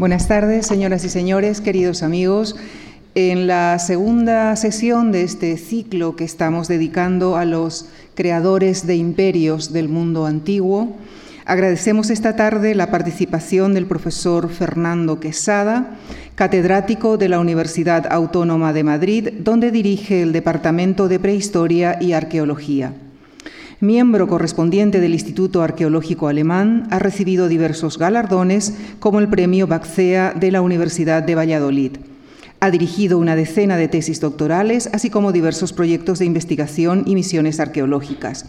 Buenas tardes, señoras y señores, queridos amigos. En la segunda sesión de este ciclo que estamos dedicando a los creadores de imperios del mundo antiguo, agradecemos esta tarde la participación del profesor Fernando Quesada, catedrático de la Universidad Autónoma de Madrid, donde dirige el Departamento de Prehistoria y Arqueología. Miembro correspondiente del Instituto Arqueológico Alemán, ha recibido diversos galardones como el Premio Baxea de la Universidad de Valladolid. Ha dirigido una decena de tesis doctorales, así como diversos proyectos de investigación y misiones arqueológicas.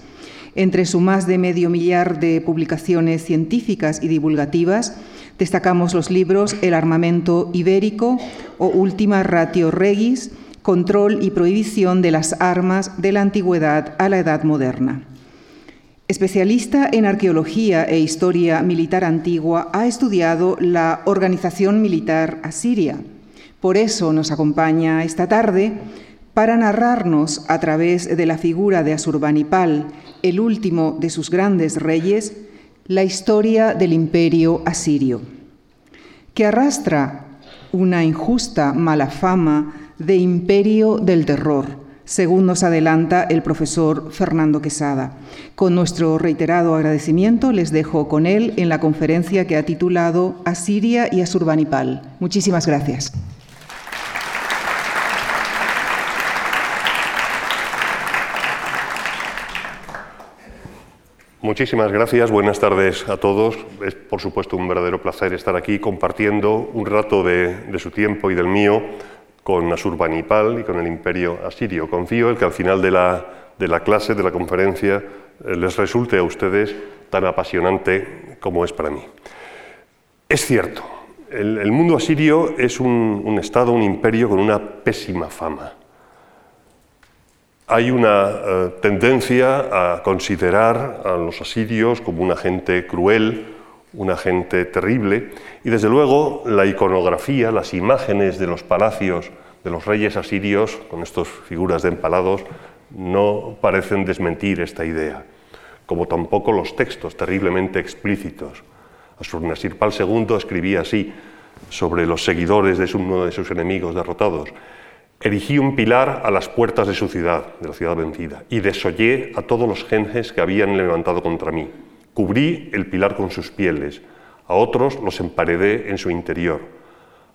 Entre su más de medio millar de publicaciones científicas y divulgativas, destacamos los libros El armamento ibérico o Última Ratio Regis, Control y prohibición de las armas de la antigüedad a la edad moderna. Especialista en arqueología e historia militar antigua, ha estudiado la organización militar asiria. Por eso nos acompaña esta tarde para narrarnos a través de la figura de Asurbanipal, el último de sus grandes reyes, la historia del imperio asirio, que arrastra una injusta mala fama de imperio del terror, según nos adelanta el profesor Fernando Quesada. Con nuestro reiterado agradecimiento les dejo con él en la conferencia que ha titulado Asiria y Asurbanipal. Muchísimas gracias. Muchísimas gracias, buenas tardes a todos. Es por supuesto un verdadero placer estar aquí compartiendo un rato de, su tiempo y del mío con Asurbanipal y con el imperio asirio. Confío en que al final de la, de la clase, de la conferencia, eh, les resulte a ustedes tan apasionante como es para mí. Es cierto, el, mundo asirio es un estado, un imperio con una pésima fama hay una eh, tendencia a considerar a los asirios como una gente cruel, una gente terrible, y desde luego la iconografía, las imágenes de los palacios de los reyes asirios, con estas figuras de empalados, no parecen desmentir esta idea, como tampoco los textos terriblemente explícitos. Asurnasirpal II escribía así sobre los seguidores de uno de sus enemigos derrotados. Erigí un pilar a las puertas de su ciudad, de la ciudad vencida, y desollé a todos los genjes que habían levantado contra mí. Cubrí el pilar con sus pieles, a otros los emparedé en su interior,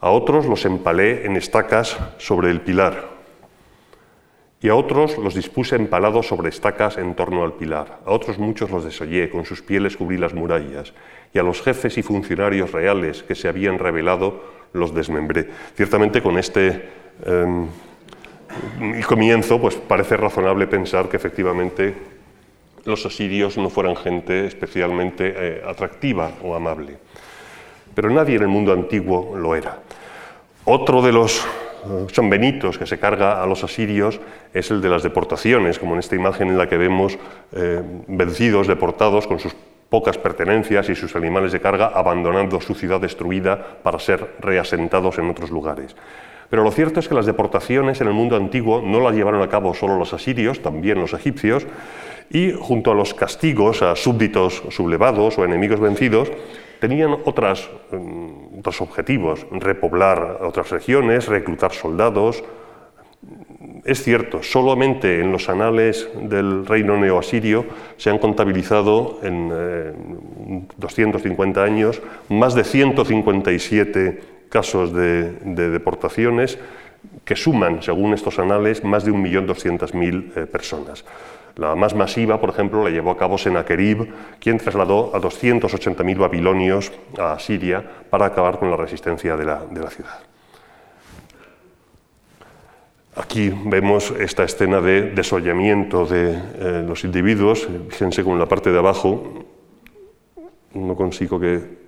a otros los empalé en estacas sobre el pilar, y a otros los dispuse empalados sobre estacas en torno al pilar, a otros muchos los desollé, con sus pieles cubrí las murallas, y a los jefes y funcionarios reales que se habían revelado los desmembré. Ciertamente con este em, comienzo, pues parece razonable pensar que efectivamente los asirios no fueran gente especialmente eh, atractiva o amable. Pero nadie en el mundo antiguo lo era. Otro de los eh, sanbenitos que se carga a los asirios es el de las deportaciones, como en esta imagen en la que vemos eh, vencidos, deportados con sus pocas pertenencias y sus animales de carga, abandonando su ciudad destruida para ser reasentados en otros lugares. Pero lo cierto es que las deportaciones en el mundo antiguo no las llevaron a cabo solo los asirios, también los egipcios, y junto a los castigos a súbditos sublevados o enemigos vencidos, tenían otras, mm, otros objetivos, repoblar otras regiones, reclutar soldados. Es cierto, solamente en los anales del reino neoasirio se han contabilizado en 250 eh, años más de 157 casos de, deportaciones que suman, según estos anales, más de 1.200.000 eh, personas. La más masiva, por ejemplo, la llevó a cabo Senaquerib, quien trasladó a 280.000 babilonios a Siria para acabar con la resistencia de la, ciudad. Aquí vemos esta escena de desollamiento de eh, los individuos. Fíjense con la parte de abajo, no consigo que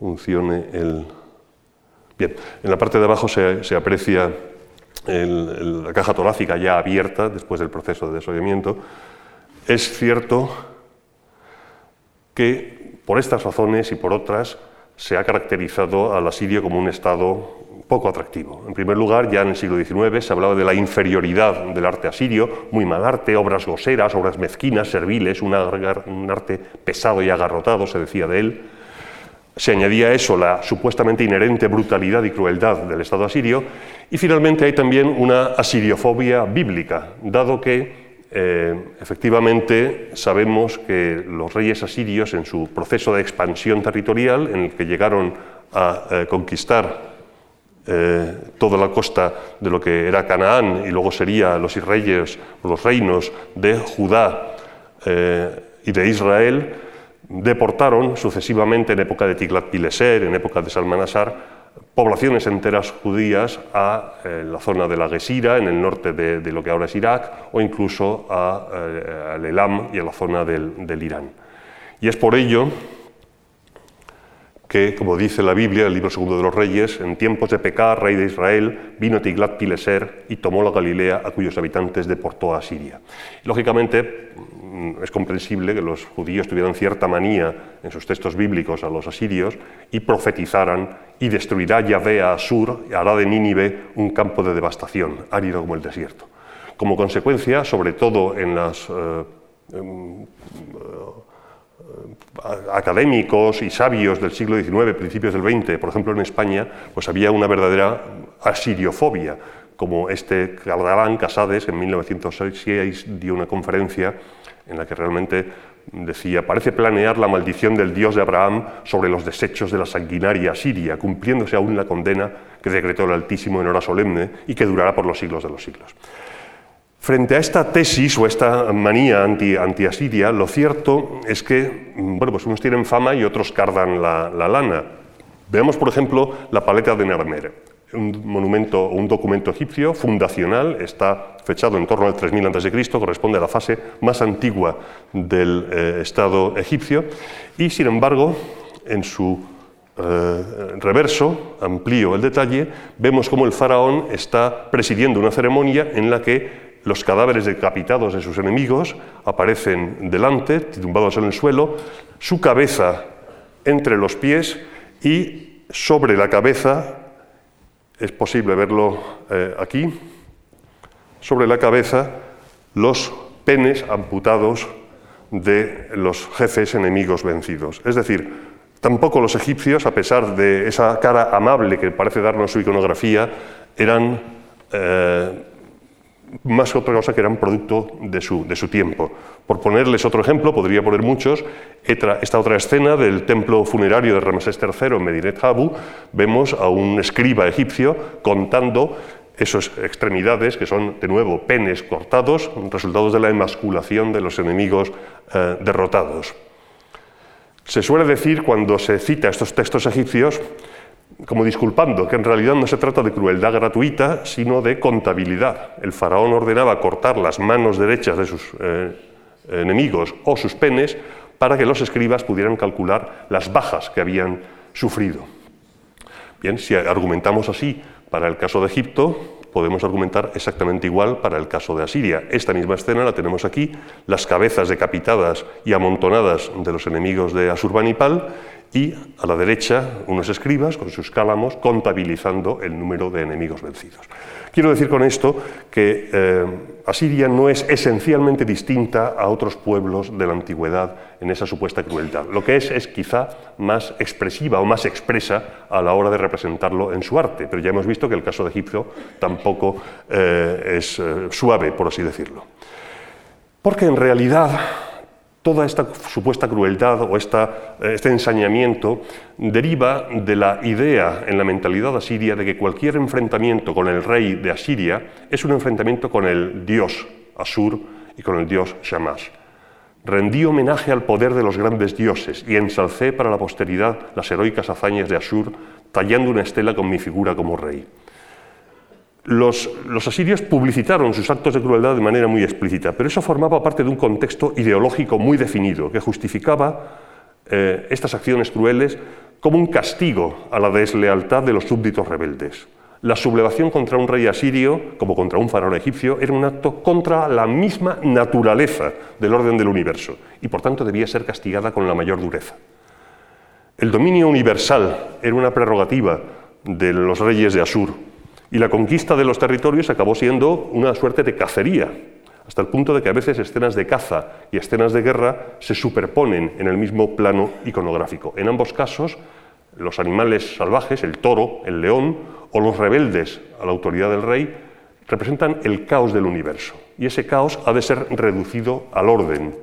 funcione el... Bien, en la parte de abajo se, aprecia la caja torácica ya abierta después del proceso de desollamiento. Es cierto que por estas razones y por otras se ha caracterizado al asirio como un estado poco atractivo. En primer lugar, ya en el siglo XIX se hablaba de la inferioridad del arte asirio, muy mal arte, obras groseras, obras mezquinas, serviles, un arte pesado y agarrotado, se decía de él. Se añadía a eso la supuestamente inherente brutalidad y crueldad del Estado asirio, y finalmente hay también una asiriofobia bíblica, dado que eh, efectivamente sabemos que los reyes asirios en su proceso de expansión territorial, en el que llegaron a eh, conquistar eh, toda la costa de lo que era Canaán y luego serían los reyes los reinos de Judá y de Israel, deportaron sucesivamente en época de Tiglat-Pileser, en época de Salmanasar, poblaciones enteras judías a eh, la zona de la Gesira, en el norte de, lo que ahora es Irak, o incluso a, eh, al Elam y a la zona del, Irán. Y es por ello que, como dice la Biblia, el libro segundo de los Reyes, en tiempos de Pecar, rey de Israel, vino Tiglat-Pileser y tomó la Galilea, a cuyos habitantes deportó a Siria. Lógicamente, es comprensible que los judíos tuvieran cierta manía en sus textos bíblicos a los asirios y profetizaran y destruirá Yahvé a Asur y hará de Nínive un campo de devastación, árido como el desierto. Como consecuencia, sobre todo en los eh, em, eh, académicos y sabios del siglo XIX, principios del XX, por ejemplo en España, pues había una verdadera asiriofobia, como este catalán Casades en 1906 dio una conferencia en la que realmente decía, parece planear la maldición del Dios de Abraham sobre los desechos de la sanguinaria Siria, cumpliéndose aún la condena que decretó el Altísimo en hora solemne y que durará por los siglos de los siglos. Frente a esta tesis o esta manía anti-asiria, lo cierto es que bueno, pues unos tienen fama y otros cardan la, la lana. Veamos, por ejemplo, la paleta de Narmer un monumento o un documento egipcio fundacional, está fechado en torno al 3000 a.C., corresponde a la fase más antigua del eh, Estado egipcio, y sin embargo, en su eh, reverso, amplío el detalle, vemos cómo el faraón está presidiendo una ceremonia en la que los cadáveres decapitados de sus enemigos aparecen delante, tumbados en el suelo, su cabeza entre los pies y sobre la cabeza es posible verlo eh, aquí, sobre la cabeza los penes amputados de los jefes enemigos vencidos. Es decir, tampoco los egipcios, a pesar de esa cara amable que parece darnos su iconografía, eran eh, más que otra cosa que eran producto de su, de su, tiempo. Por ponerles otro ejemplo, podría poner muchos, esta otra escena del templo funerario de Ramsés III en Medinet Habu, vemos a un escriba egipcio contando esas extremidades, que son de nuevo penes cortados, resultados de la emasculación de los enemigos eh, derrotados. Se suele decir cuando se cita estos textos egipcios como disculpando que en realidad no se trata de crueldad gratuita, sino de contabilidad. El faraón ordenaba cortar las manos derechas de sus eh, enemigos o sus penes para que los escribas pudieran calcular las bajas que habían sufrido. Bien, si argumentamos así para el caso de Egipto, podemos argumentar exactamente igual para el caso de Asiria. Esta misma escena la tenemos aquí, las cabezas decapitadas y amontonadas de los enemigos de Asurbanipal y a la derecha unos escribas con sus cálamos contabilizando el número de enemigos vencidos. Quiero decir con esto que eh, Asiria no es esencialmente distinta a otros pueblos de la antigüedad en esa supuesta crueldad. Lo que es es quizá más expresiva o más expresa a la hora de representarlo en su arte, pero ya hemos visto que el caso de Egipto tampoco eh, es eh, suave, por así decirlo. Porque en realidad Toda esta supuesta crueldad o este ensañamiento deriva de la idea en la mentalidad asiria de que cualquier enfrentamiento con el rey de Asiria es un enfrentamiento con el dios Asur y con el dios Shamash. Rendí homenaje al poder de los grandes dioses y ensalcé para la posteridad las heroicas hazañas de Asur, tallando una estela con mi figura como rey. Los, asirios publicitaron sus actos de crueldad de manera muy explícita, pero eso formaba parte de un contexto ideológico muy definido que justificaba eh, estas acciones crueles como un castigo a la deslealtad de los súbditos rebeldes. La sublevación contra un rey asirio, como contra un faraón egipcio, era un acto contra la misma naturaleza del orden del universo y por tanto debía ser castigada con la mayor dureza. El dominio universal era una prerrogativa de los reyes de Asur, y la conquista de los territorios acabó siendo una suerte de cacería, hasta el punto de que a veces escenas de caza y escenas de guerra se superponen en el mismo plano iconográfico. En ambos casos, los animales salvajes, el toro, el león, o los rebeldes a la autoridad del rey, representan el caos del universo. Y ese caos ha de ser reducido al orden.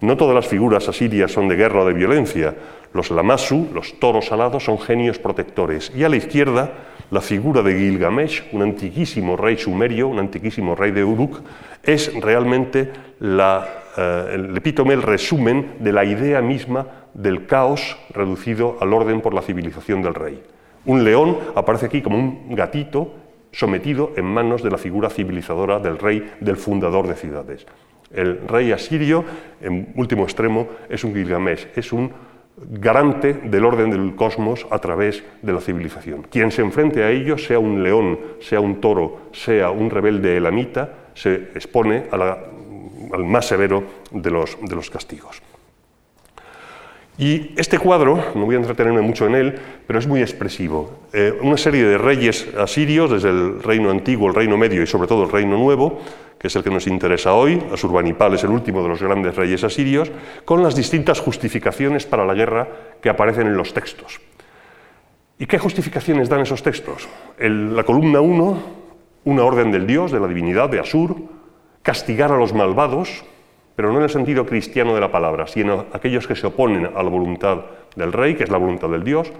No todas las figuras asirias son de guerra o de violencia. Los Lamassu, los toros alados, son genios protectores. Y a la izquierda, la figura de Gilgamesh, un antiquísimo rey sumerio, un antiquísimo rey de Uruk, es realmente eh, el epítome, el resumen de la idea misma del caos reducido al orden por la civilización del rey. Un león aparece aquí como un gatito sometido en manos de la figura civilizadora del rey, del fundador de ciudades. El rey asirio, en último extremo, es un Gilgamesh, es un garante del orden del cosmos a través de la civilización. Quien se enfrente a ello, sea un león, sea un toro, sea un rebelde elamita, se expone al más severo de los castigos. Y este cuadro, no voy a entretenerme mucho en él, pero es muy expresivo. Eh, una serie de reyes asirios, desde el reino antiguo, el reino medio y sobre todo el reino nuevo, que es el que nos interesa hoy, Asurbanipal es el último de los grandes reyes asirios, con las distintas justificaciones para la guerra que aparecen en los textos. ¿Y qué justificaciones dan esos textos? la columna 1, una orden del dios, de la divinidad, de Asur, castigar a los malvados, pero no en el sentido cristiano de la palabra, sino aquellos que se oponen a la voluntad del rey, que es la voluntad del Dios,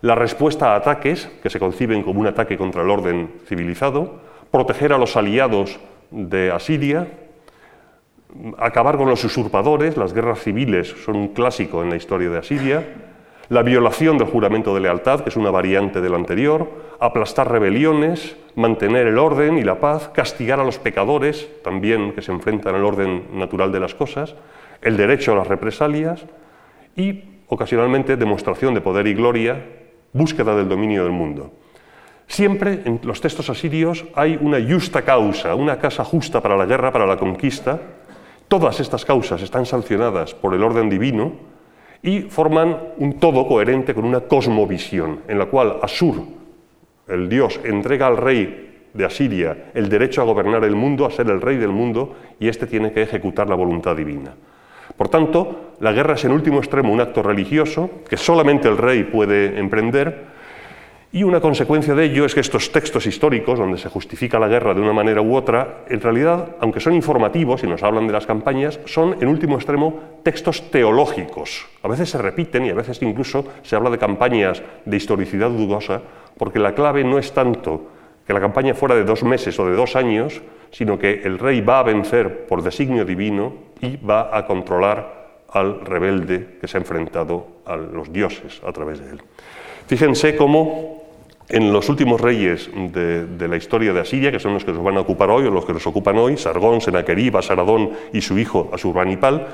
la respuesta a ataques, que se conciben como un ataque contra el orden civilizado, proteger a los aliados de Asiria, acabar con los usurpadores, las guerras civiles son un clásico en la historia de Asiria, la violación del juramento de lealtad, que es una variante del anterior, aplastar rebeliones, mantener el orden y la paz, castigar a los pecadores, también que se enfrentan al orden natural de las cosas, el derecho a las represalias y, ocasionalmente, demostración de poder y gloria, búsqueda del dominio del mundo. Siempre en los textos asirios hay una justa causa, una casa justa para la guerra, para la conquista. Todas estas causas están sancionadas por el orden divino y forman un todo coherente con una cosmovisión en la cual Asur, el dios, entrega al rey de Asiria el derecho a gobernar el mundo, a ser el rey del mundo, y éste tiene que ejecutar la voluntad divina. Por tanto, la guerra es en último extremo un acto religioso que solamente el rey puede emprender, y una consecuencia de ello es que estos textos históricos, donde se justifica la guerra de una manera u otra, en realidad, aunque son informativos y nos hablan de las campañas, son, en último extremo, textos teológicos. A veces se repiten y a veces incluso se habla de campañas de historicidad dudosa, porque la clave no es tanto que la campaña fuera de dos meses o de dos años, sino que el rey va a vencer por designio divino y va a controlar al rebelde que se ha enfrentado a los dioses a través de él. Fíjense cómo en los últimos reyes de, la historia de Asiria, que son los que nos van a ocupar hoy, o los que nos ocupan hoy, Sargón, Senaquerib, Asaradón y su hijo Asurbanipal,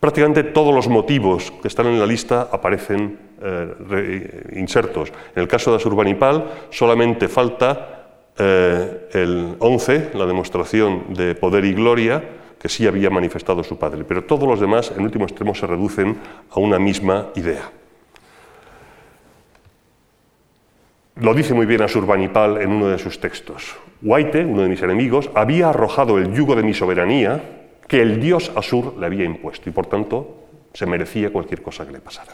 prácticamente todos los motivos que están en la lista aparecen eh, insertos. En el caso de Asurbanipal solamente falta eh, el 11, la demostración de poder y gloria, que sí había manifestado su padre, pero todos los demás en último extremo se reducen a una misma idea. Lo dice muy bien Asurbanipal en uno de sus textos. Huaite, uno de mis enemigos, había arrojado el yugo de mi soberanía que el dios Asur le había impuesto y por tanto se merecía cualquier cosa que le pasara.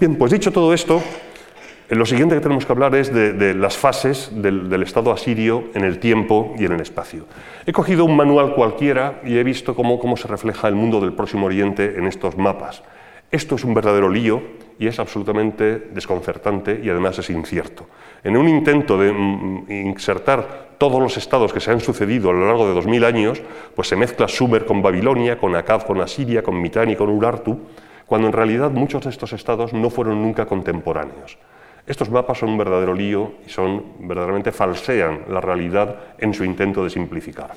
Bien, pues dicho todo esto, lo siguiente que tenemos que hablar es de, las fases del, Estado asirio en el tiempo y en el espacio. He cogido un manual cualquiera y he visto cómo se refleja el mundo del Próximo Oriente en estos mapas. Esto es un verdadero lío y es absolutamente desconcertante y además es incierto. En un intento de mm, mm, insertar todos los estados que se han sucedido a lo largo de 2000 años, pues se mezcla Sumer con Babilonia, con Akkad con Asiria, con Mitanni con Urartu, cuando en realidad muchos de estos estados no fueron nunca contemporáneos. Estos mapas son un verdadero lío y son verdaderamente falsean la realidad en su intento de simplificar.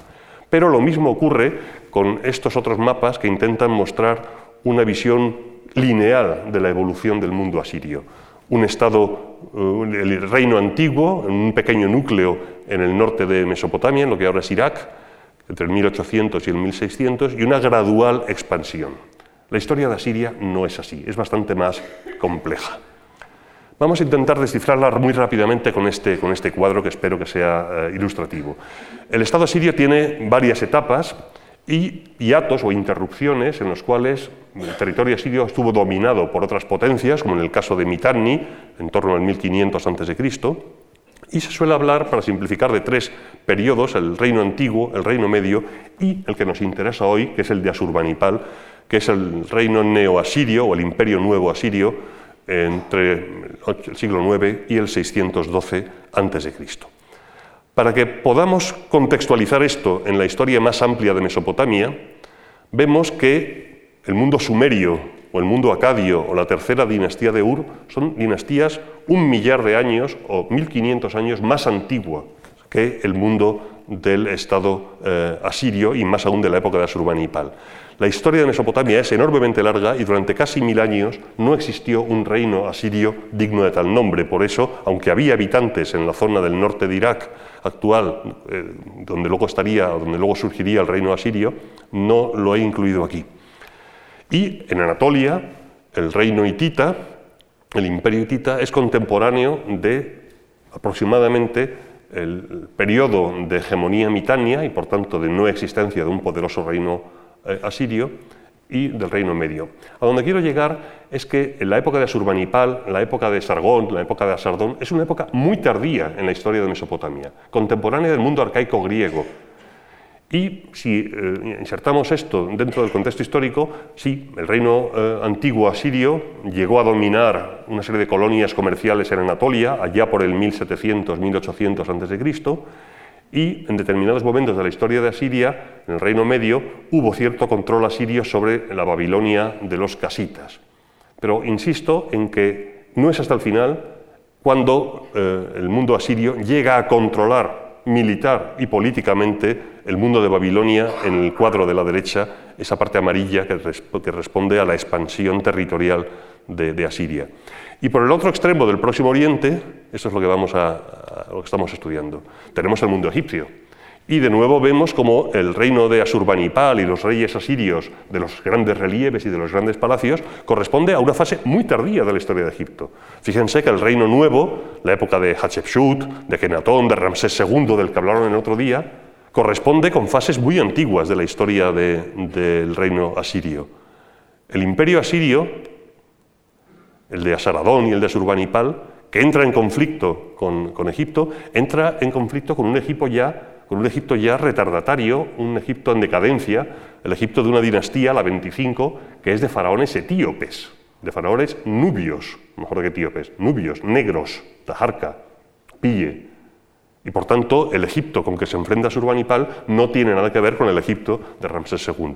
Pero lo mismo ocurre con estos otros mapas que intentan mostrar una visión lineal de la evolución del mundo asirio. Un estado, eh, el reino antiguo, un pequeño núcleo en el norte de Mesopotamia, en lo que ahora es Irak, entre el 1800 y el 1600, y una gradual expansión. La historia de Asiria no es así, es bastante más compleja. Vamos a intentar descifrarla muy rápidamente con este, con este cuadro que espero que sea eh, ilustrativo. El Estado asirio tiene varias etapas y hiatos o interrupciones en los cuales el territorio asirio estuvo dominado por otras potencias, como en el caso de Mitanni, en torno al 1500 a.C., y se suele hablar, para simplificar, de tres periodos, el reino antiguo, el reino medio y el que nos interesa hoy, que es el de Asurbanipal, que es el reino neoasirio o el imperio nuevo asirio entre el siglo IX y el 612 a.C. Para que podamos contextualizar esto en la historia más amplia de Mesopotamia, vemos que el mundo sumerio o el mundo acadio o la tercera dinastía de Ur son dinastías un millar de años o 1500 años más antigua que el mundo del Estado eh, asirio y más aún de la época de Asurbanipal. La historia de Mesopotamia es enormemente larga y durante casi mil años no existió un reino asirio digno de tal nombre. Por eso, aunque había habitantes en la zona del norte de Irak actual, eh, donde luego estaría, donde luego surgiría el reino asirio, no lo he incluido aquí. Y en Anatolia, el reino hitita, el imperio hitita, es contemporáneo de aproximadamente el periodo de hegemonía mitania y por tanto de no existencia de un poderoso reino eh, asirio y del reino medio. A donde quiero llegar es que en la época de Asurbanipal, la época de Sargón, la época de Asardón, es una época muy tardía en la historia de Mesopotamia, contemporánea del mundo arcaico griego, y si eh, insertamos esto dentro del contexto histórico, sí, el reino eh, antiguo asirio llegó a dominar una serie de colonias comerciales en Anatolia, allá por el 1700-1800 a.C., y en determinados momentos de la historia de Asiria, en el Reino Medio, hubo cierto control asirio sobre la Babilonia de los casitas. Pero insisto en que no es hasta el final cuando eh, el mundo asirio llega a controlar militar y políticamente el mundo de Babilonia en el cuadro de la derecha, esa parte amarilla que, responde a la expansión territorial de, Asiria. Y por el otro extremo del Próximo Oriente, eso es lo que, vamos a, lo que estamos estudiando, tenemos el mundo egipcio. Y de nuevo vemos como el reino de Asurbanipal y los reyes asirios de los grandes relieves y de los grandes palacios corresponde a una fase muy tardía de la historia de Egipto. Fíjense que el reino nuevo, la época de Hatshepsut, de Kenatón, de Ramsés II, del que hablaron en otro día, corresponde con fases muy antiguas de la historia del reino asirio. El imperio asirio, el de Asaradón y el de Asurbanipal, que entra en conflicto con, con Egipto, entra en conflicto con un Egipto ya con un Egipto ya retardatario, un Egipto en decadencia, el Egipto de una dinastía, la 25, que es de faraones etíopes, de faraones nubios, mejor que etíopes, nubios, negros, Tajarca, Pille. Y por tanto, el Egipto con que se enfrenta Surbanipal no tiene nada que ver con el Egipto de Ramsés II.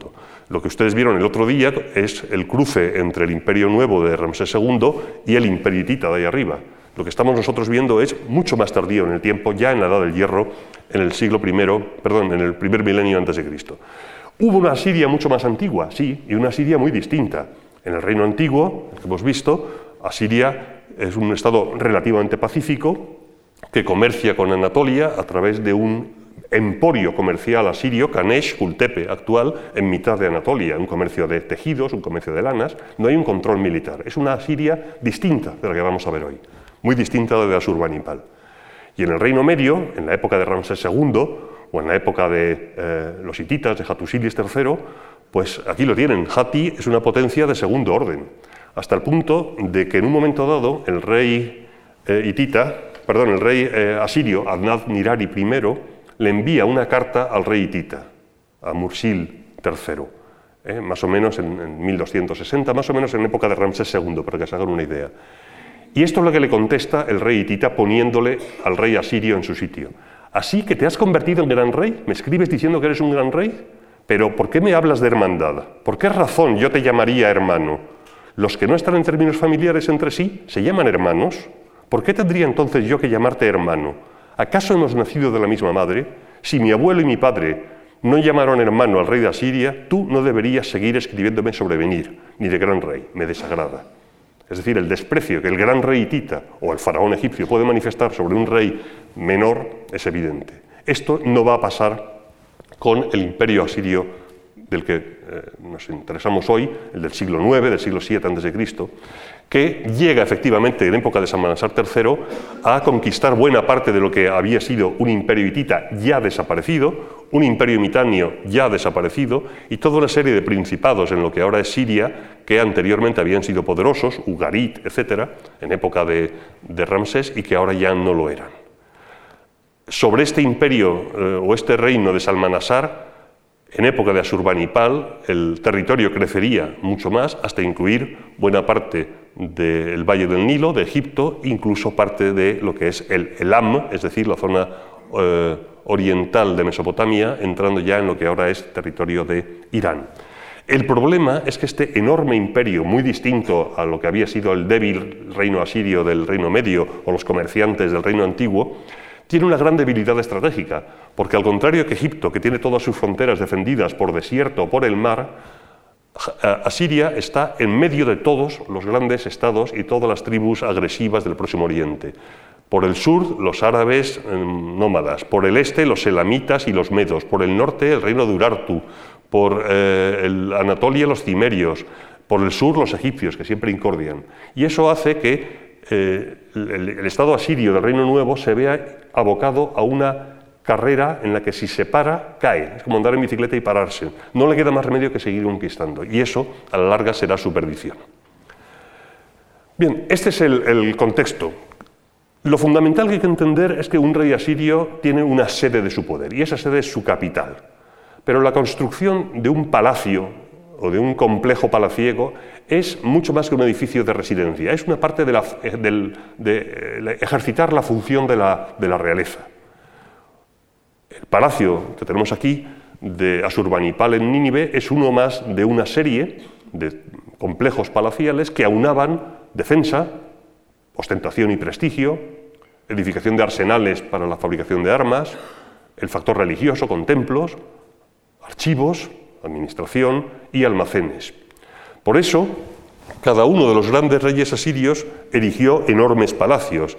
Lo que ustedes vieron el otro día es el cruce entre el Imperio Nuevo de Ramsés II y el Imperio Hitita de ahí arriba. Lo que estamos nosotros viendo es mucho más tardío en el tiempo, ya en la Edad del Hierro, en el siglo I, perdón, en el primer milenio antes de Cristo. Hubo una Siria mucho más antigua, sí, y una Siria muy distinta. En el reino antiguo, que hemos visto, Asiria es un estado relativamente pacífico que comercia con Anatolia a través de un emporio comercial asirio, Kanesh, Kultepe actual, en mitad de Anatolia, un comercio de tejidos, un comercio de lanas, no hay un control militar. Es una Asiria distinta de la que vamos a ver hoy muy distinta de la Asurbanipal. Y en el Reino Medio, en la época de Ramsés II, o en la época de eh, los hititas, de Hattusilis III, pues aquí lo tienen. Hatti es una potencia de segundo orden, hasta el punto de que en un momento dado el rey eh, hitita, perdón, el rey eh, asirio, Adnad Nirari I, le envía una carta al rey hitita, a Mursil III, más o menos en, en, 1260, más o menos en época de Ramsés II, para que se hagan una idea. Y esto es lo que le contesta el rey hitita poniéndole al rey asirio en su sitio. Así que te has convertido en gran rey, me escribes diciendo que eres un gran rey, pero ¿por qué me hablas de hermandad? ¿Por qué razón yo te llamaría hermano? Los que no están en términos familiares entre sí se llaman hermanos. ¿Por qué tendría entonces yo que llamarte hermano? ¿Acaso hemos nacido de la misma madre? Si mi abuelo y mi padre no llamaron hermano al rey de Asiria, tú no deberías seguir escribiéndome sobre venir, ni de gran rey, me desagrada. Es decir, el desprecio que el gran rey hitita o el faraón egipcio puede manifestar sobre un rey menor es evidente. Esto no va a pasar con el imperio asirio del que eh, nos interesamos hoy, el del siglo IX, del siglo VII a.C., que llega efectivamente en época de Salmanasar III a conquistar buena parte de lo que había sido un imperio hitita ya desaparecido, un imperio mitanio ya desaparecido y toda una serie de principados en lo que ahora es Siria que anteriormente habían sido poderosos, Ugarit, etc., en época de, Ramsés y que ahora ya no lo eran. Sobre este imperio eh, o este reino de Salmanasar, en época de Asurbanipal, el territorio crecería mucho más hasta incluir buena parte del Valle del Nilo, de Egipto, incluso parte de lo que es el Elam, es decir, la zona eh, oriental de Mesopotamia, entrando ya en lo que ahora es territorio de Irán. El problema es que este enorme imperio, muy distinto a lo que había sido el débil reino asirio del Reino Medio o los comerciantes del Reino Antiguo, tiene una gran debilidad estratégica, porque al contrario que Egipto, que tiene todas sus fronteras defendidas por desierto o por el mar, Asiria está en medio de todos los grandes estados y todas las tribus agresivas del Próximo Oriente. Por el sur, los árabes em, nómadas, por el este, los elamitas y los medos, por el norte, el reino de Urartu, por eh, el Anatolia, los cimerios, por el sur, los egipcios, que siempre incordian. Y eso hace que eh, el, Estado asirio del Reino Nuevo se vea abocado a una carrera en la que si se para, cae. Es como andar en bicicleta y pararse. No le queda más remedio que seguir conquistando. Y eso, a la larga, será su perdición. Bien, este es el, contexto. Lo fundamental que hay que entender es que un rey asirio tiene una sede de su poder, y esa sede es su capital. Pero la construcción de un palacio o de un complejo palaciego es mucho más que un edificio de residencia, es una parte de, eh, ejercitar la función de la realeza. El palacio que tenemos aquí de Asurbanipal en Nínive es uno más de una serie de complejos palaciales que aunaban defensa, ostentación y prestigio, edificación de arsenales para la fabricación de armas, el factor religioso con templos, archivos, administración y almacenes. Por eso, cada uno de los grandes reyes asirios erigió enormes palacios,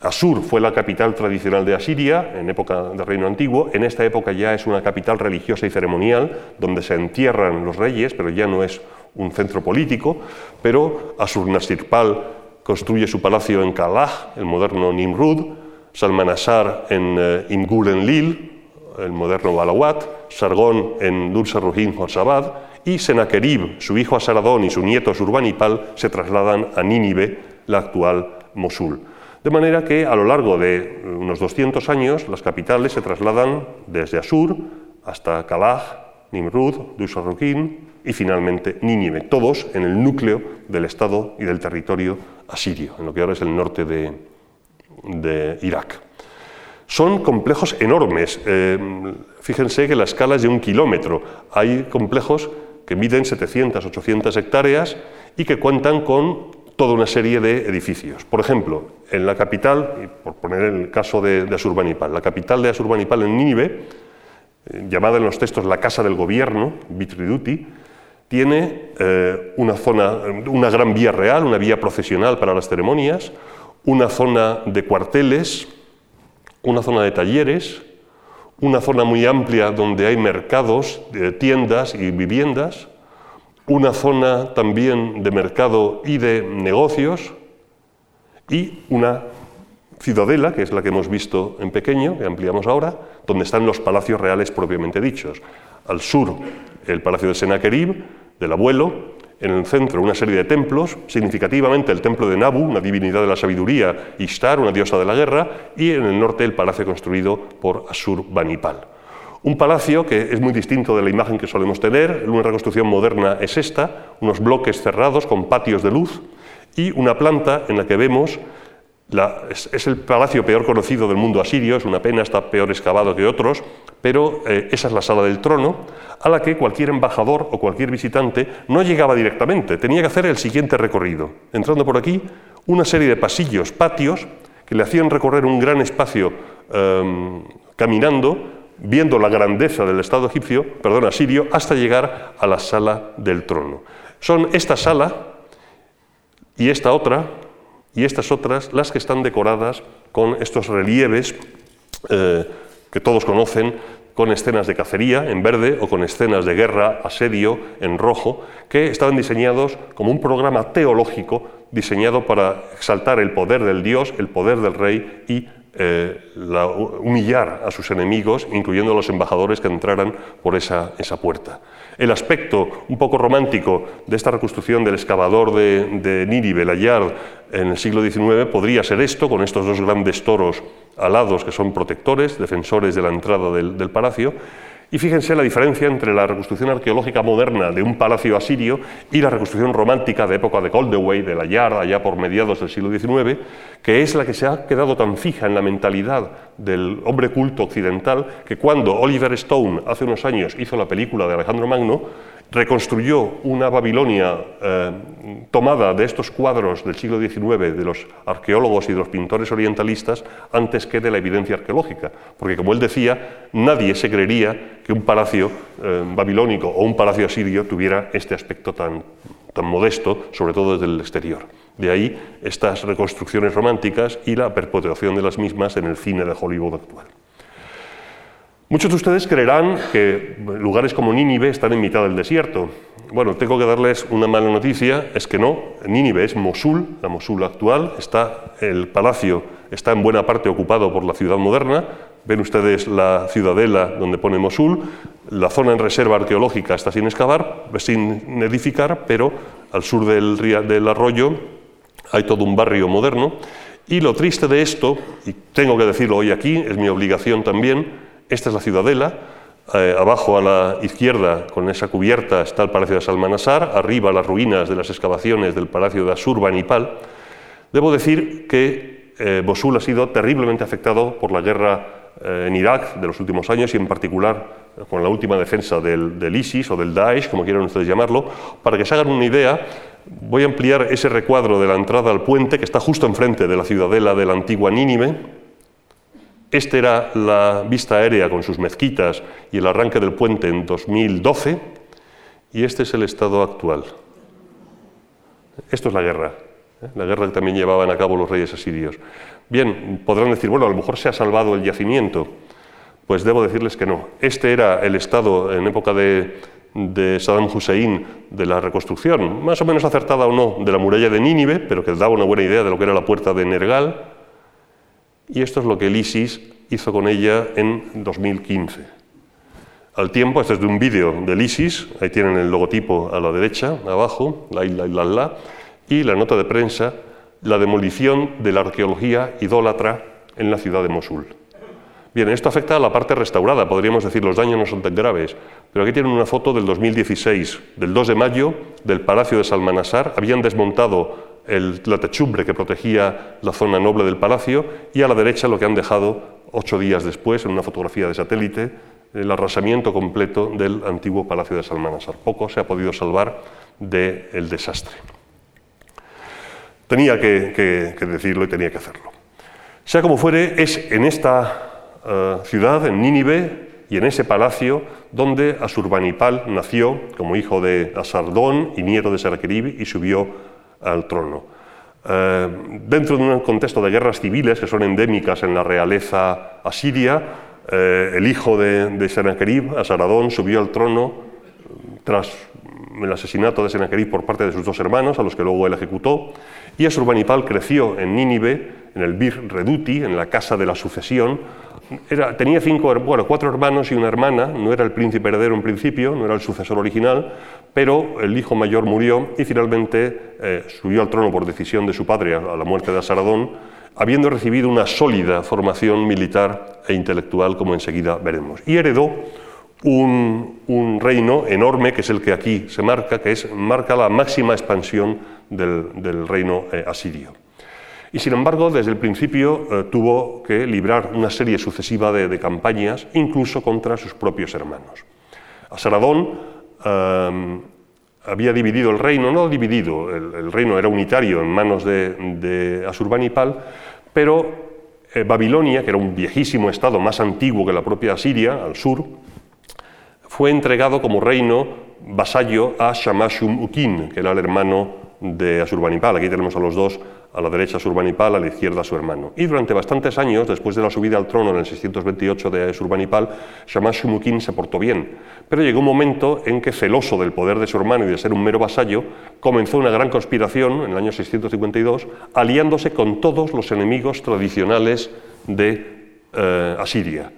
Asur fue la capital tradicional de Asiria en época del Reino Antiguo, en esta época ya es una capital religiosa y ceremonial donde se entierran los reyes, pero ya no es un centro político, pero Asur-Nasirpal construye su palacio en Kalah, el moderno Nimrud, Salmanasar en eh, Imgur-Enlil, el moderno Balawat, Sargón en Dur-Sarruhin Horsabad, y Senaquerib, su hijo Asaradón y su nieto Surbanipal se trasladan a Nínive, la actual Mosul. De manera que a lo largo de unos 200 años las capitales se trasladan desde Asur hasta Kalah, Nimrud, Dusarrukin y finalmente Nínive, todos en el núcleo del estado y del territorio asirio, en lo que ahora es el norte de, Irak. Son complejos enormes. Eh, fíjense que la escala es de un kilómetro. Hay complejos que miden 700, 800 hectáreas y que cuentan con toda una serie de edificios. Por ejemplo, en la capital, por poner el caso de, Asurbanipal, la capital de Asurbanipal en Nínive, eh, llamada en los textos la Casa del Gobierno, Vitriduti, tiene eh, una zona, una gran vía real, una vía procesional para las ceremonias, una zona de cuarteles, una zona de talleres, una zona muy amplia donde hay mercados, eh, tiendas y viviendas, una zona también de mercado y de negocios y una ciudadela, que es la que hemos visto en pequeño, que ampliamos ahora, donde están los palacios reales propiamente dichos. Al sur, el palacio de Senaquerib, del abuelo, en el centro una serie de templos, significativamente el templo de Nabu, una divinidad de la sabiduría, Ishtar, una diosa de la guerra, y en el norte el palacio construido por Asur-Banipal. Un palacio que es muy distinto de la imagen que solemos tener, una reconstrucción moderna es esta, unos bloques cerrados con patios de luz y una planta en la que vemos, es, el palacio peor conocido del mundo asirio, es una pena, está peor excavado que otros, pero eh, esa es la sala del trono, a la que cualquier embajador o cualquier visitante no llegaba directamente, tenía que hacer el siguiente recorrido, entrando por aquí una serie de pasillos, patios, que le hacían recorrer un gran espacio em, caminando, viendo la grandeza del Estado egipcio, perdón, asirio, hasta llegar a la sala del trono. Son esta sala y esta otra y estas otras las que están decoradas con estos relieves eh, que todos conocen, con escenas de cacería en verde o con escenas de guerra, asedio en rojo, que estaban diseñados como un programa teológico diseñado para exaltar el poder del Dios, el poder del rey y eh, humillar a sus enemigos, incluyendo a los embajadores que entraran por esa, esa, puerta. El aspecto un poco romántico de esta reconstrucción del excavador de, de Nínive, Layard, en el siglo XIX podría ser esto, con estos dos grandes toros alados que son protectores, defensores de la entrada del palacio, y fíjense la diferencia entre la reconstrucción arqueológica moderna de un palacio asirio y la reconstrucción romántica de época de Coldewey, de la Yard, allá por mediados del siglo XIX, que es la que se ha quedado tan fija en la mentalidad del hombre culto occidental que cuando Oliver Stone hace unos años hizo la película de Alejandro Magno, reconstruyó una Babilonia eh, tomada de estos cuadros del siglo XIX de los arqueólogos y de los pintores orientalistas antes que de la evidencia arqueológica, porque como él decía, nadie se creería que un palacio eh, babilónico o un palacio asirio tuviera este aspecto tan, tan modesto, sobre todo desde el exterior. De ahí estas reconstrucciones románticas y la perpetuación de las mismas en el cine de Hollywood actual. Muchos de ustedes creerán que lugares como Nínive están en mitad del desierto. Bueno, tengo que darles una mala noticia, es que no, Nínive es Mosul, la Mosul actual, está, el palacio está en buena parte ocupado por la ciudad moderna, ven ustedes la ciudadela donde pone Mosul, la zona en reserva arqueológica está sin excavar, sin edificar, pero al sur del, del arroyo hay todo un barrio moderno, y lo triste de esto, y tengo que decirlo hoy aquí, es mi obligación también, esta es la ciudadela, eh, abajo a la izquierda, con esa cubierta, está el Palacio de Salmanasar, arriba las ruinas de las excavaciones del Palacio de Asurbanipal. Debo decir que eh, Mosul ha sido terriblemente afectado por la guerra eh, en Irak de los últimos años y en particular con la última defensa del, ISIS o del Daesh, como quieran ustedes llamarlo. Para que se hagan una idea, voy a ampliar ese recuadro de la entrada al puente que está justo enfrente de la ciudadela de la antigua Nínive esta era la vista aérea con sus mezquitas y el arranque del puente en 2012 y este es el estado actual. Esto es la guerra, ¿eh? la guerra que también llevaban a cabo los reyes asirios. Bien, podrán decir, bueno, a lo mejor se ha salvado el yacimiento. Pues debo decirles que no. Este era el estado en época de, de Saddam Hussein de la reconstrucción, más o menos acertada o no, de la muralla de Nínive, pero que daba una buena idea de lo que era la puerta de Nergal, y esto es lo que el ISIS hizo con ella en 2015. Al tiempo, este es de un vídeo del ISIS, ahí tienen el logotipo a la derecha, abajo, la, la, la, la, y la nota de prensa, la demolición de la arqueología idólatra en la ciudad de Mosul. Bien, esto afecta a la parte restaurada, podríamos decir los daños no son tan graves, pero aquí tienen una foto del 2016, del 2 de mayo, del Palacio de Salmanasar, habían desmontado la techumbre que protegía la zona noble del palacio y a la derecha lo que han dejado ocho días después, en una fotografía de satélite, el arrasamiento completo del antiguo palacio de Salmanasar. Poco se ha podido salvar del desastre. Tenía que, decirlo y tenía que hacerlo. Sea como fuere, es en esta eh, ciudad, en Nínive, y en ese palacio donde Asurbanipal nació como hijo de Asardón y nieto de Saraquerib y subió al trono. Eh, dentro de un contexto de guerras civiles que son endémicas en la realeza asiria, eh, el hijo de, de Sennacherib, Asaradón, subió al trono tras el asesinato de Sennacherib por parte de sus dos hermanos, a los que luego él ejecutó, y Asurbanipal creció en Nínive, en el Bir Reduti, en la casa de la sucesión, tenía cuatro hermanos y una hermana, no era el príncipe heredero en principio, no era el sucesor original, pero el hijo mayor murió y finalmente eh, subió al trono por decisión de su padre a la muerte de Asaradón, habiendo recibido una sólida formación militar e intelectual, como enseguida veremos. Y heredó un, reino enorme, que es el que aquí se marca, que es, marca la máxima expansión del, reino eh, asirio y sin embargo desde el principio eh, tuvo que librar una serie sucesiva de, campañas, incluso contra sus propios hermanos. Asaradón eh, había dividido el reino, no dividido, el, reino era unitario en manos de, Asurbanipal, pero eh, Babilonia, que era un viejísimo estado más antiguo que la propia Asiria, al sur, fue entregado como reino vasallo a Shamashum Ukin, que era el hermano de Asurbanipal. Aquí tenemos a los dos, a la derecha Asurbanipal, a la izquierda su hermano. Y durante bastantes años, después de la subida al trono en el 628 de Asurbanipal, Shamash Shumukin se portó bien. Pero llegó un momento en que, celoso del poder de su hermano y de ser un mero vasallo, comenzó una gran conspiración en el año 652, aliándose con todos los enemigos tradicionales de eh, Asiria.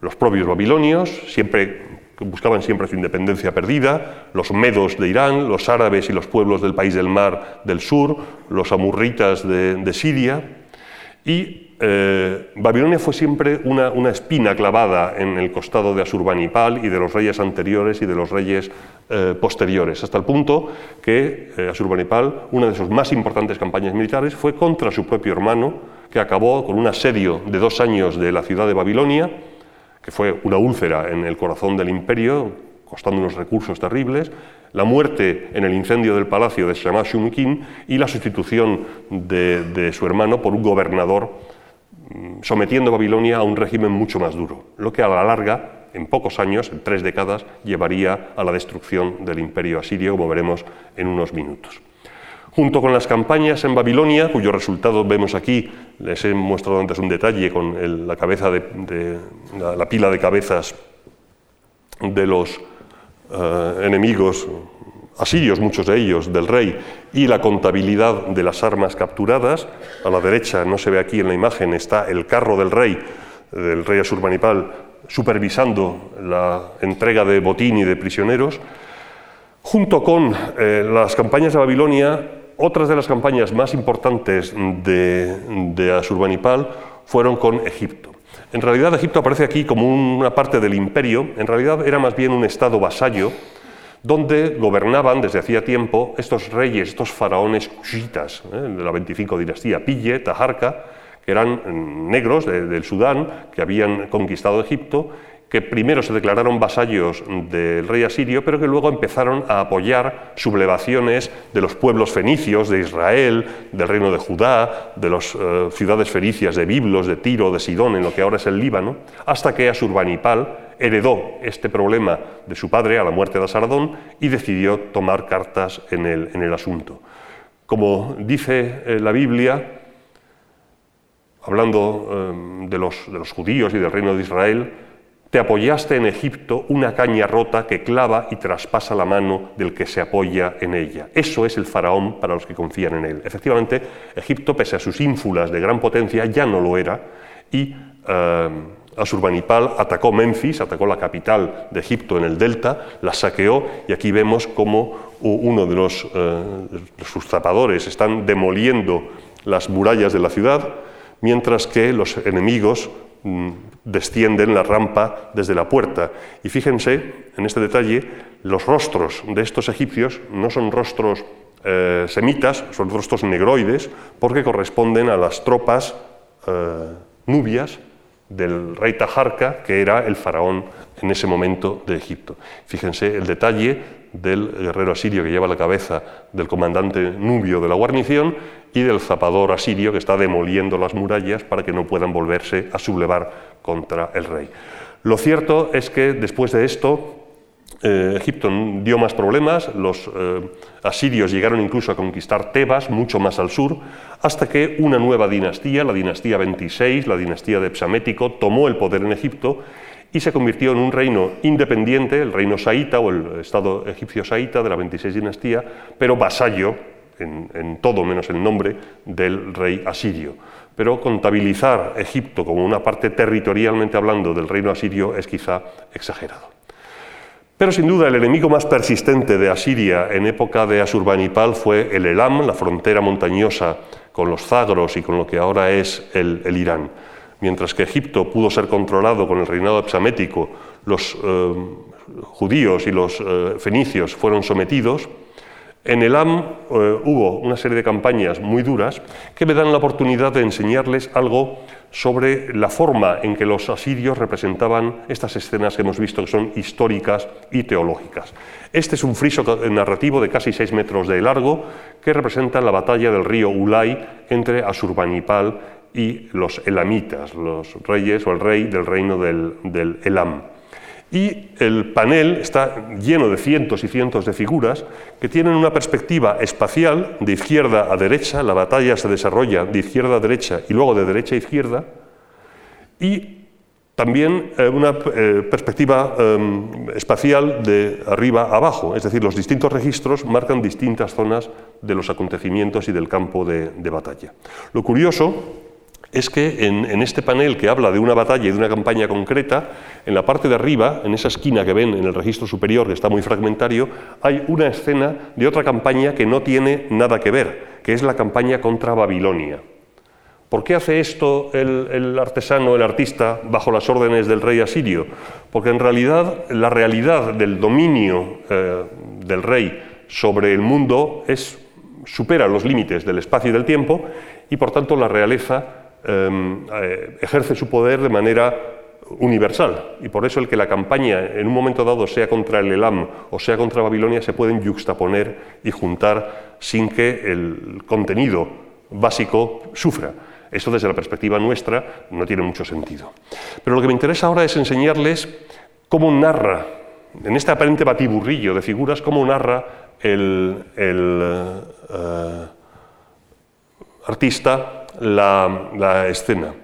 Los propios babilonios, siempre buscaban siempre su independencia perdida, los medos de Irán, los árabes y los pueblos del país del mar del sur, los amurritas de, Siria, y eh, Babilonia fue siempre una, espina clavada en el costado de Asurbanipal y de los reyes anteriores y de los reyes eh, posteriores, hasta el punto que eh, Asurbanipal, una de sus más importantes campañas militares, fue contra su propio hermano, que acabó con un asedio de dos años de la ciudad de Babilonia, que fue una úlcera en el corazón del imperio, costando unos recursos terribles, la muerte en el incendio del palacio de Shamash Shumukin y la sustitución de, su hermano por un gobernador, mm, sometiendo a Babilonia a un régimen mucho más duro, lo que a la larga, en pocos años, en tres décadas, llevaría a la destrucción del imperio asirio, como veremos en unos minutos junto con las campañas en Babilonia, cuyo resultado vemos aquí, les he mostrado antes un detalle con la, cabeza de, la, pila de cabezas de los eh, enemigos asirios, muchos de ellos, del rey, y la contabilidad de las armas capturadas. A la derecha, no se ve aquí en la imagen, está el carro del rey, del rey Asurbanipal, supervisando la entrega de botín y de prisioneros. Junto con eh, las campañas de Babilonia, otras de las campañas más importantes de, Asurbanipal fueron con Egipto. En realidad Egipto aparece aquí como una parte del imperio, en realidad era más bien un estado vasallo donde gobernaban desde hacía tiempo estos reyes, estos faraones cushitas ¿eh? de la 25 dinastía, Pille, Tajarca, que eran mm, negros del Sudán, que habían conquistado Egipto que primero se declararon vasallos del rey asirio, pero que luego empezaron a apoyar sublevaciones de los pueblos fenicios, de Israel, del reino de Judá, de las eh, ciudades fenicias de Biblos, de Tiro, de Sidón, en lo que ahora es el Líbano, hasta que Asurbanipal heredó este problema de su padre a la muerte de Asardón y decidió tomar cartas en el, asunto. Como dice eh, la Biblia, hablando eh, de los judíos y del reino de Israel, te apoyaste en Egipto una caña rota que clava y traspasa la mano del que se apoya en ella. Eso es el faraón para los que confían en él. Efectivamente, Egipto, pese a sus ínfulas de gran potencia, ya no lo era y eh, Asurbanipal atacó Memphis, atacó la capital de Egipto en el delta, la saqueó y aquí vemos cómo uno de los, eh, sus zapadores están demoliendo las murallas de la ciudad, mientras que los enemigos descienden la rampa desde la puerta. Y fíjense en este detalle, los rostros de estos egipcios no son rostros eh, semitas, son rostros negroides, porque corresponden a las tropas eh, nubias del rey Tajarca, que era el faraón en ese momento de Egipto. Fíjense el detalle del guerrero asirio que lleva la cabeza del comandante nubio de la guarnición y del zapador asirio que está demoliendo las murallas para que no puedan volverse a sublevar contra el rey. Lo cierto es que después de esto, eh, Egipto dio más problemas, los eh, asirios llegaron incluso a conquistar Tebas, mucho más al sur, hasta que una nueva dinastía, la dinastía 26, la dinastía de Psamético, tomó el poder en Egipto y se convirtió en un reino independiente, el reino saíta o el estado egipcio saíta de la 26 dinastía, pero vasallo en, todo menos el nombre del rey asirio. Pero contabilizar Egipto como una parte territorialmente hablando del reino asirio es quizá exagerado. Pero sin duda el enemigo más persistente de Asiria en época de Asurbanipal fue el Elam, la frontera montañosa con los Zagros y con lo que ahora es el, Irán. Mientras que Egipto pudo ser controlado con el reinado psamético, los eh, judíos y los eh, fenicios fueron sometidos, en el AM eh, hubo una serie de campañas muy duras que me dan la oportunidad de enseñarles algo sobre la forma en que los asirios representaban estas escenas que hemos visto que son históricas y teológicas. Este es un friso narrativo de casi seis metros de largo que representa la batalla del río Ulay entre Asurbanipal y los elamitas, los reyes o el rey del reino del, Elam. Y el panel está lleno de cientos y cientos de figuras que tienen una perspectiva espacial de izquierda a derecha, la batalla se desarrolla de izquierda a derecha y luego de derecha a izquierda, y también eh, una eh, perspectiva em, espacial de arriba a abajo, es decir, los distintos registros marcan distintas zonas de los acontecimientos y del campo de, batalla. Lo curioso es que en, este panel que habla de una batalla y de una campaña concreta, en la parte de arriba, en esa esquina que ven en el registro superior, que está muy fragmentario, hay una escena de otra campaña que no tiene nada que ver, que es la campaña contra Babilonia. ¿Por qué hace esto el, artesano, el artista, bajo las órdenes del rey asirio? Porque en realidad la realidad del dominio eh, del rey sobre el mundo supera los límites del espacio y del tiempo y por tanto la realeza eh, ejerce su poder de manera universal y por eso el que la campaña en un momento dado sea contra el Elam o sea contra Babilonia se pueden yuxtaponer y juntar sin que el contenido básico sufra. Esto desde la perspectiva nuestra no tiene mucho sentido. Pero lo que me interesa ahora es enseñarles cómo narra, en este aparente batiburrillo de figuras, cómo narra el, eh, artista la, escena.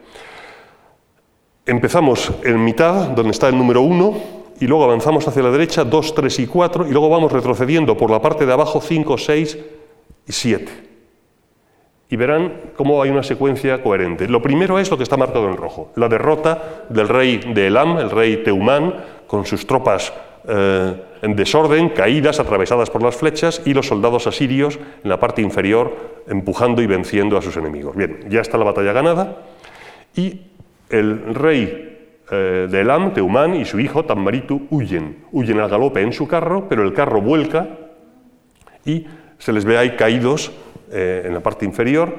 Empezamos en mitad, donde está el número 1, y luego avanzamos hacia la derecha, 2, 3 y 4, y luego vamos retrocediendo por la parte de abajo, 5, 6 y 7 y verán cómo hay una secuencia coherente. Lo primero es lo que está marcado en rojo, la derrota del rey de Elam, el rey Teumán, con sus tropas eh, en desorden, caídas, atravesadas por las flechas, y los soldados asirios en la parte inferior empujando y venciendo a sus enemigos. Bien, ya está la batalla ganada, y el rey eh, de Elam, Teumán, y su hijo Tammaritu huyen, huyen al galope en su carro, pero el carro vuelca y se les ve ahí caídos eh, en la parte inferior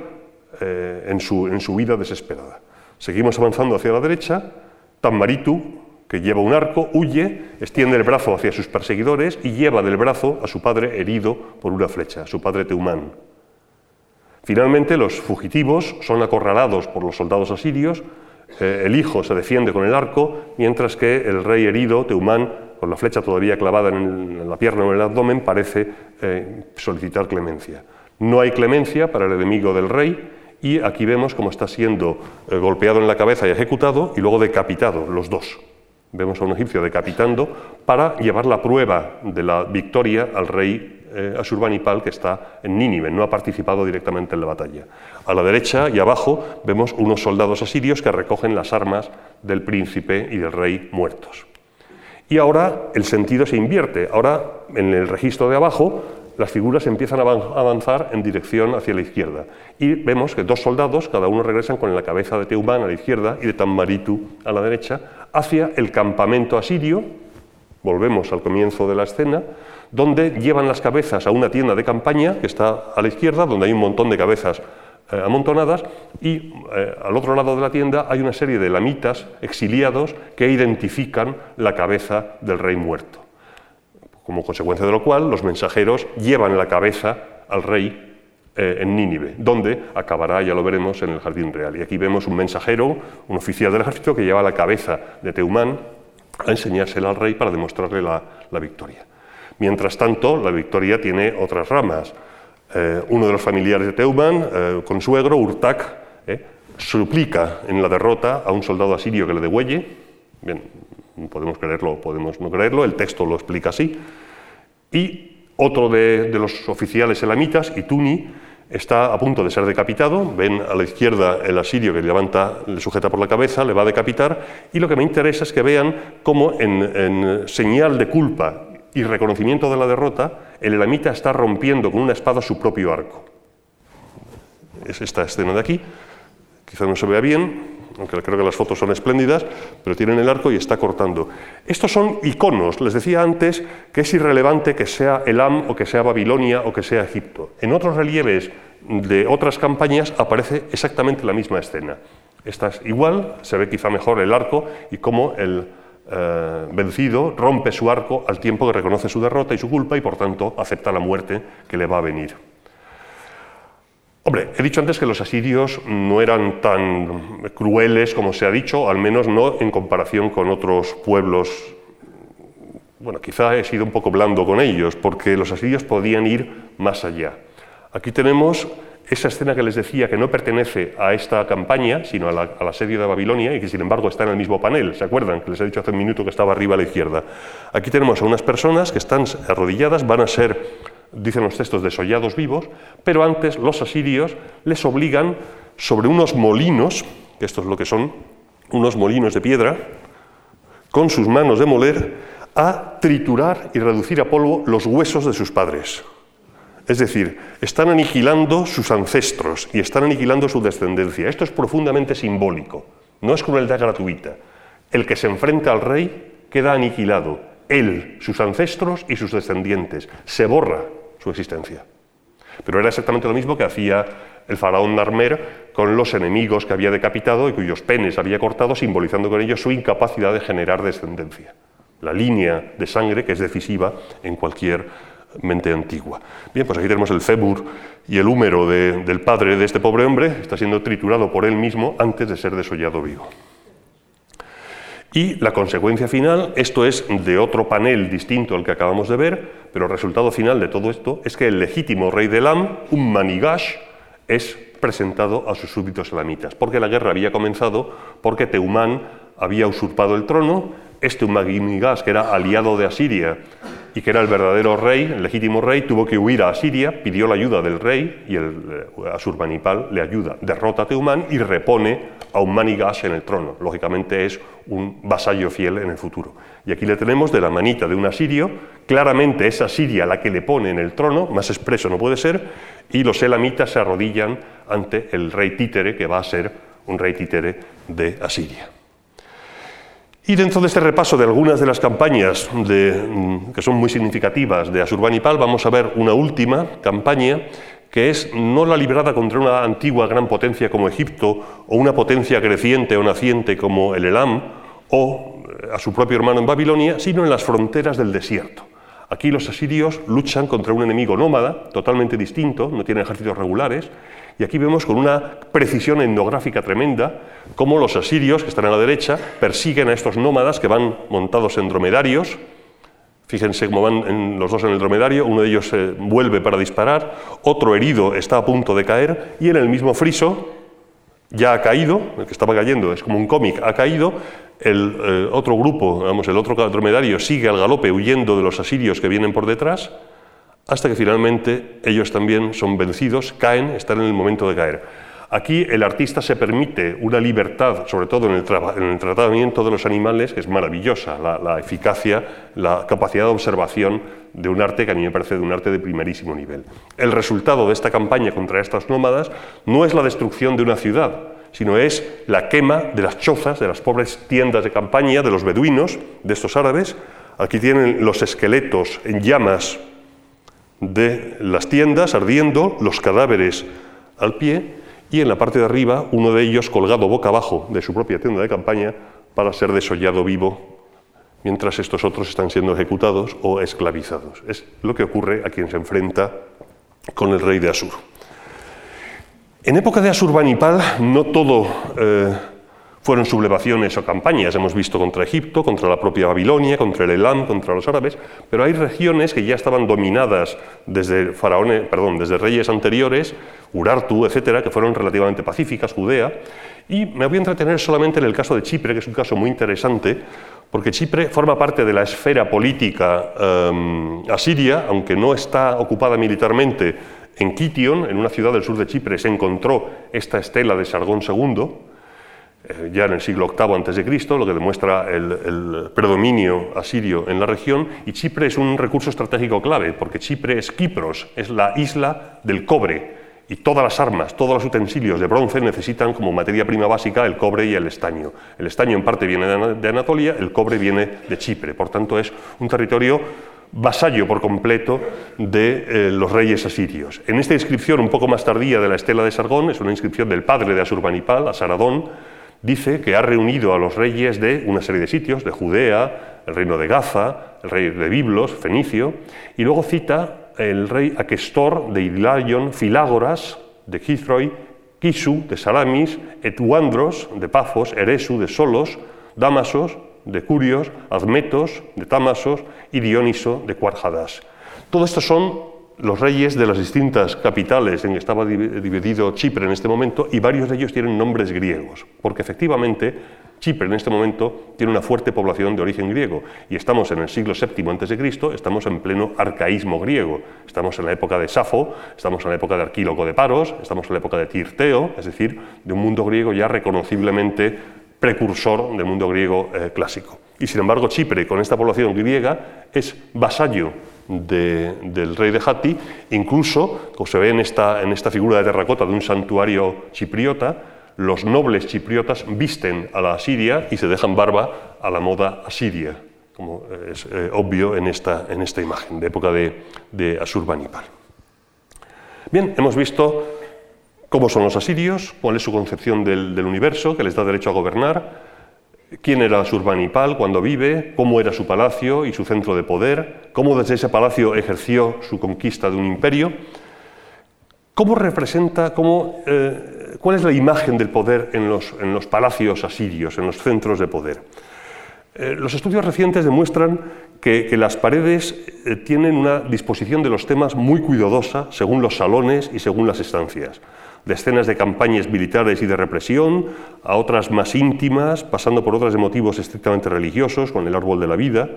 eh, en, su, en su huida desesperada. Seguimos avanzando hacia la derecha, Tammaritu, que lleva un arco, huye, extiende el brazo hacia sus perseguidores y lleva del brazo a su padre herido por una flecha, su padre Teumán. Finalmente, los fugitivos son acorralados por los soldados asirios, eh, el hijo se defiende con el arco, mientras que el rey herido, Teumán, con la flecha todavía clavada en, la pierna o en el abdomen, parece solicitar clemencia. No hay clemencia para el enemigo del rey y aquí vemos cómo está siendo eh, golpeado en la cabeza y ejecutado y luego decapitado, los dos. Vemos a un egipcio decapitando para llevar la prueba de la victoria al rey eh, Asurbanipal que está en Nínive, no ha participado directamente en la batalla. A la derecha y abajo vemos unos soldados asirios que recogen las armas del príncipe y del rey muertos. Y ahora el sentido se invierte. Ahora en el registro de abajo las figuras empiezan a avanzar en dirección hacia la izquierda. Y vemos que dos soldados, cada uno regresan con la cabeza de Teumán a la izquierda y de Tammaritu a la derecha, hacia el campamento asirio, volvemos al comienzo de la escena, donde llevan las cabezas a una tienda de campaña que está a la izquierda, donde hay un montón de cabezas eh, amontonadas, y eh, al otro lado de la tienda hay una serie de lamitas exiliados que identifican la cabeza del rey muerto como consecuencia de lo cual los mensajeros llevan la cabeza al rey eh, en Nínive, donde acabará, ya lo veremos, en el jardín real. Y aquí vemos un mensajero, un oficial del ejército, que lleva la cabeza de Teumán a enseñársela al rey para demostrarle la, victoria. Mientras tanto, la victoria tiene otras ramas. Eh, uno de los familiares de Teumán, eh, consuegro, Urtak, suplica en la derrota a un soldado asirio que le degüelle. Bien, podemos creerlo, podemos no creerlo, el texto lo explica así. Y otro de, los oficiales elamitas, Ituni, está a punto de ser decapitado, ven a la izquierda el asirio que levanta, le sujeta por la cabeza, le va a decapitar, y lo que me interesa es que vean cómo en, señal de culpa y reconocimiento de la derrota, el elamita está rompiendo con una espada su propio arco. Es esta escena de aquí, quizá no se vea bien, aunque creo que las fotos son espléndidas, pero tienen el arco y está cortando. Estos son iconos, les decía antes que es irrelevante que sea Elam o que sea Babilonia o que sea Egipto. En otros relieves de otras campañas aparece exactamente la misma escena. Esta es igual, se ve quizá mejor el arco y cómo el eh, vencido rompe su arco al tiempo que reconoce su derrota y su culpa y por tanto acepta la muerte que le va a venir. Hombre, he dicho antes que los asirios no eran tan crueles como se ha dicho, al menos no en comparación con otros pueblos bueno, quizá he sido un poco blando con ellos, porque los asirios podían ir más allá. Aquí tenemos esa escena que les decía que no pertenece a esta campaña, sino al asedio de Babilonia y que sin embargo está en el mismo panel. ¿Se acuerdan? Que les he dicho hace un minuto que estaba arriba a la izquierda. Aquí tenemos a unas personas que están arrodilladas, van a ser, dicen los textos, desollados vivos, pero antes los asirios les obligan sobre unos molinos, que esto es lo que son, unos molinos de piedra, con sus manos de moler, a triturar y reducir a polvo los huesos de sus padres. Es decir, están aniquilando sus ancestros y están aniquilando su descendencia. Esto es profundamente simbólico, no es crueldad gratuita. El que se enfrenta al rey queda aniquilado, él, sus ancestros y sus descendientes. Se borra su existencia. Pero era exactamente lo mismo que hacía el faraón Narmer con los enemigos que había decapitado y cuyos penes había cortado, simbolizando con ello su incapacidad de generar descendencia. La línea de sangre que es decisiva en cualquier mente antigua. Bien, pues aquí tenemos el fémur y el húmero del padre de este pobre hombre, está siendo triturado por él mismo antes de ser desollado vivo. Y la consecuencia final, esto es de otro panel distinto al que acabamos de ver, pero el resultado final de todo esto es que el legítimo rey de Elam, un manigash, es presentado a sus súbditos elamitas, porque la guerra había comenzado porque Teumán había usurpado el trono, este Umagimigas, que era aliado de Asiria, y que era el verdadero rey, el legítimo rey, tuvo que huir a Asiria, pidió la ayuda del rey y el eh, Asurbanipal le ayuda, derrota a Teumán y repone a un Manigash en el trono. Lógicamente es un vasallo fiel en el futuro. Y aquí le tenemos de la manita de un asirio, claramente es Asiria la que le pone en el trono, más expreso no puede ser, y los elamitas se arrodillan ante el rey títere, que va a ser un rey títere de Asiria. Y dentro de este repaso de algunas de las campañas mm, que son muy significativas de Asurbanipal, vamos a ver una última campaña que es no la librada contra una antigua gran potencia como Egipto o una potencia creciente o naciente como el Elam o eh, a su propio hermano en Babilonia, sino en las fronteras del desierto. Aquí los asirios luchan contra un enemigo nómada, totalmente distinto, no tienen ejércitos regulares, y aquí vemos con una precisión etnográfica tremenda cómo los asirios, que están a la derecha, persiguen a estos nómadas que van montados en dromedarios. Fíjense cómo van los dos en el dromedario, uno de ellos se vuelve para disparar, otro herido está a punto de caer y en el mismo friso ya ha caído, el que estaba cayendo es como un cómic, ha caído, el eh, otro grupo, vamos, el otro dromedario sigue al galope huyendo de los asirios que vienen por detrás hasta que finalmente ellos también son vencidos, caen, están en el momento de caer. Aquí el artista se permite una libertad, sobre todo en el, tratamiento de los animales, que es maravillosa, la, eficacia, la capacidad de observación de un arte que a mí me parece de un arte de primerísimo nivel. El resultado de esta campaña contra estas nómadas no es la destrucción de una ciudad, sino es la quema de las chozas, de las pobres tiendas de campaña de los beduinos, de estos árabes. Aquí tienen los esqueletos en llamas de las tiendas ardiendo, los cadáveres al pie y en la parte de arriba uno de ellos colgado boca abajo de su propia tienda de campaña para ser desollado vivo mientras estos otros están siendo ejecutados o esclavizados. Es lo que ocurre a quien se enfrenta con el rey de Asur. En época de Asurbanipal no todo eh, fueron sublevaciones o campañas, hemos visto contra Egipto, contra la propia Babilonia, contra el Elam, contra los árabes, pero hay regiones que ya estaban dominadas desde faraones, perdón, desde reyes anteriores, Urartu, etcétera, que fueron relativamente pacíficas, Judea, y me voy a entretener solamente en el caso de Chipre, que es un caso muy interesante, porque Chipre forma parte de la esfera política em, asiria, aunque no está ocupada militarmente. En Kition, en una ciudad del sur de Chipre, se encontró esta estela de Sargón II, ya en el siglo VIII a.C., lo que demuestra el, predominio asirio en la región, y Chipre es un recurso estratégico clave, porque Chipre es Kipros, es la isla del cobre, y todas las armas, todos los utensilios de bronce necesitan como materia prima básica el cobre y el estaño. El estaño en parte viene de Anatolia, el cobre viene de Chipre, por tanto es un territorio vasallo por completo de eh, los reyes asirios. En esta inscripción un poco más tardía de la estela de Sargón, es una inscripción del padre de Asurbanipal, Asaradón, dice que ha reunido a los reyes de una serie de sitios, de Judea, el reino de Gaza, el rey de Biblos, Fenicio, y luego cita el rey Aquestor de Idlaion, Filágoras de Gizroi, Kisu de Salamis, Etuandros de Pafos, Eresu de Solos, Damasos de Curios, Admetos de Támasos y Dioniso de Cuarjadas. Todos estos son los reyes de las distintas capitales en que estaba dividido Chipre en este momento y varios de ellos tienen nombres griegos, porque efectivamente Chipre en este momento tiene una fuerte población de origen griego y estamos en el siglo VII a.C., estamos en pleno arcaísmo griego, estamos en la época de Safo, estamos en la época de Arquíloco de Paros, estamos en la época de Tirteo, es decir, de un mundo griego ya reconociblemente precursor del mundo griego eh, clásico. Y sin embargo Chipre, con esta población griega, es vasallo del rey de Hatti, incluso, como se ve en esta, en esta figura de terracota de un santuario chipriota, los nobles chipriotas visten a la asiria y se dejan barba a la moda asiria, como es eh, obvio en esta, en esta, imagen de época de, de Asurbanipal. Bien, hemos visto cómo son los asirios, cuál es su concepción del, del universo, que les da derecho a gobernar, quién era Surbanipal cuando vive, cómo era su palacio y su centro de poder, cómo desde ese palacio ejerció su conquista de un imperio, cómo representa, cómo, eh, cuál es la imagen del poder en los, en los, palacios asirios, en los centros de poder. Eh, los estudios recientes demuestran que, que las paredes eh, tienen una disposición de los temas muy cuidadosa según los salones y según las estancias de escenas de campañas militares y de represión, a otras más íntimas, pasando por otras de motivos estrictamente religiosos, con el árbol de la vida.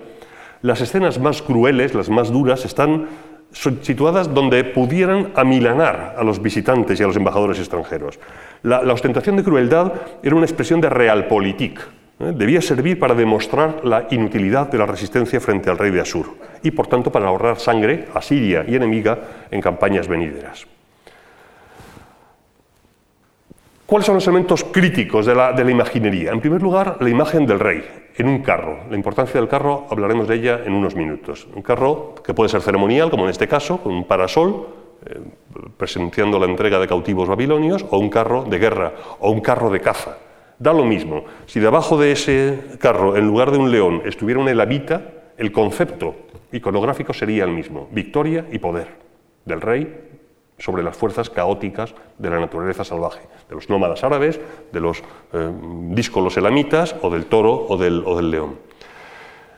Las escenas más crueles, las más duras, están situadas donde pudieran amilanar a los visitantes y a los embajadores extranjeros. La, ostentación de crueldad era una expresión de realpolitik. ¿eh? Debía servir para demostrar la inutilidad de la resistencia frente al rey de Asur y, por tanto, para ahorrar sangre asiria y enemiga en campañas venideras. ¿Cuáles son los elementos críticos de la, imaginería? En primer lugar, la imagen del rey en un carro. La importancia del carro hablaremos de ella en unos minutos. Un carro que puede ser ceremonial, como en este caso, con un parasol, eh, presenciando la entrega de cautivos babilonios, o un carro de guerra, o un carro de caza. Da lo mismo. Si debajo de ese carro, en lugar de un león, estuviera una elavita, el concepto iconográfico sería el mismo, victoria y poder del rey sobre las fuerzas caóticas de la naturaleza salvaje, de los nómadas árabes, de los eh, díscolos elamitas o del toro o del, león.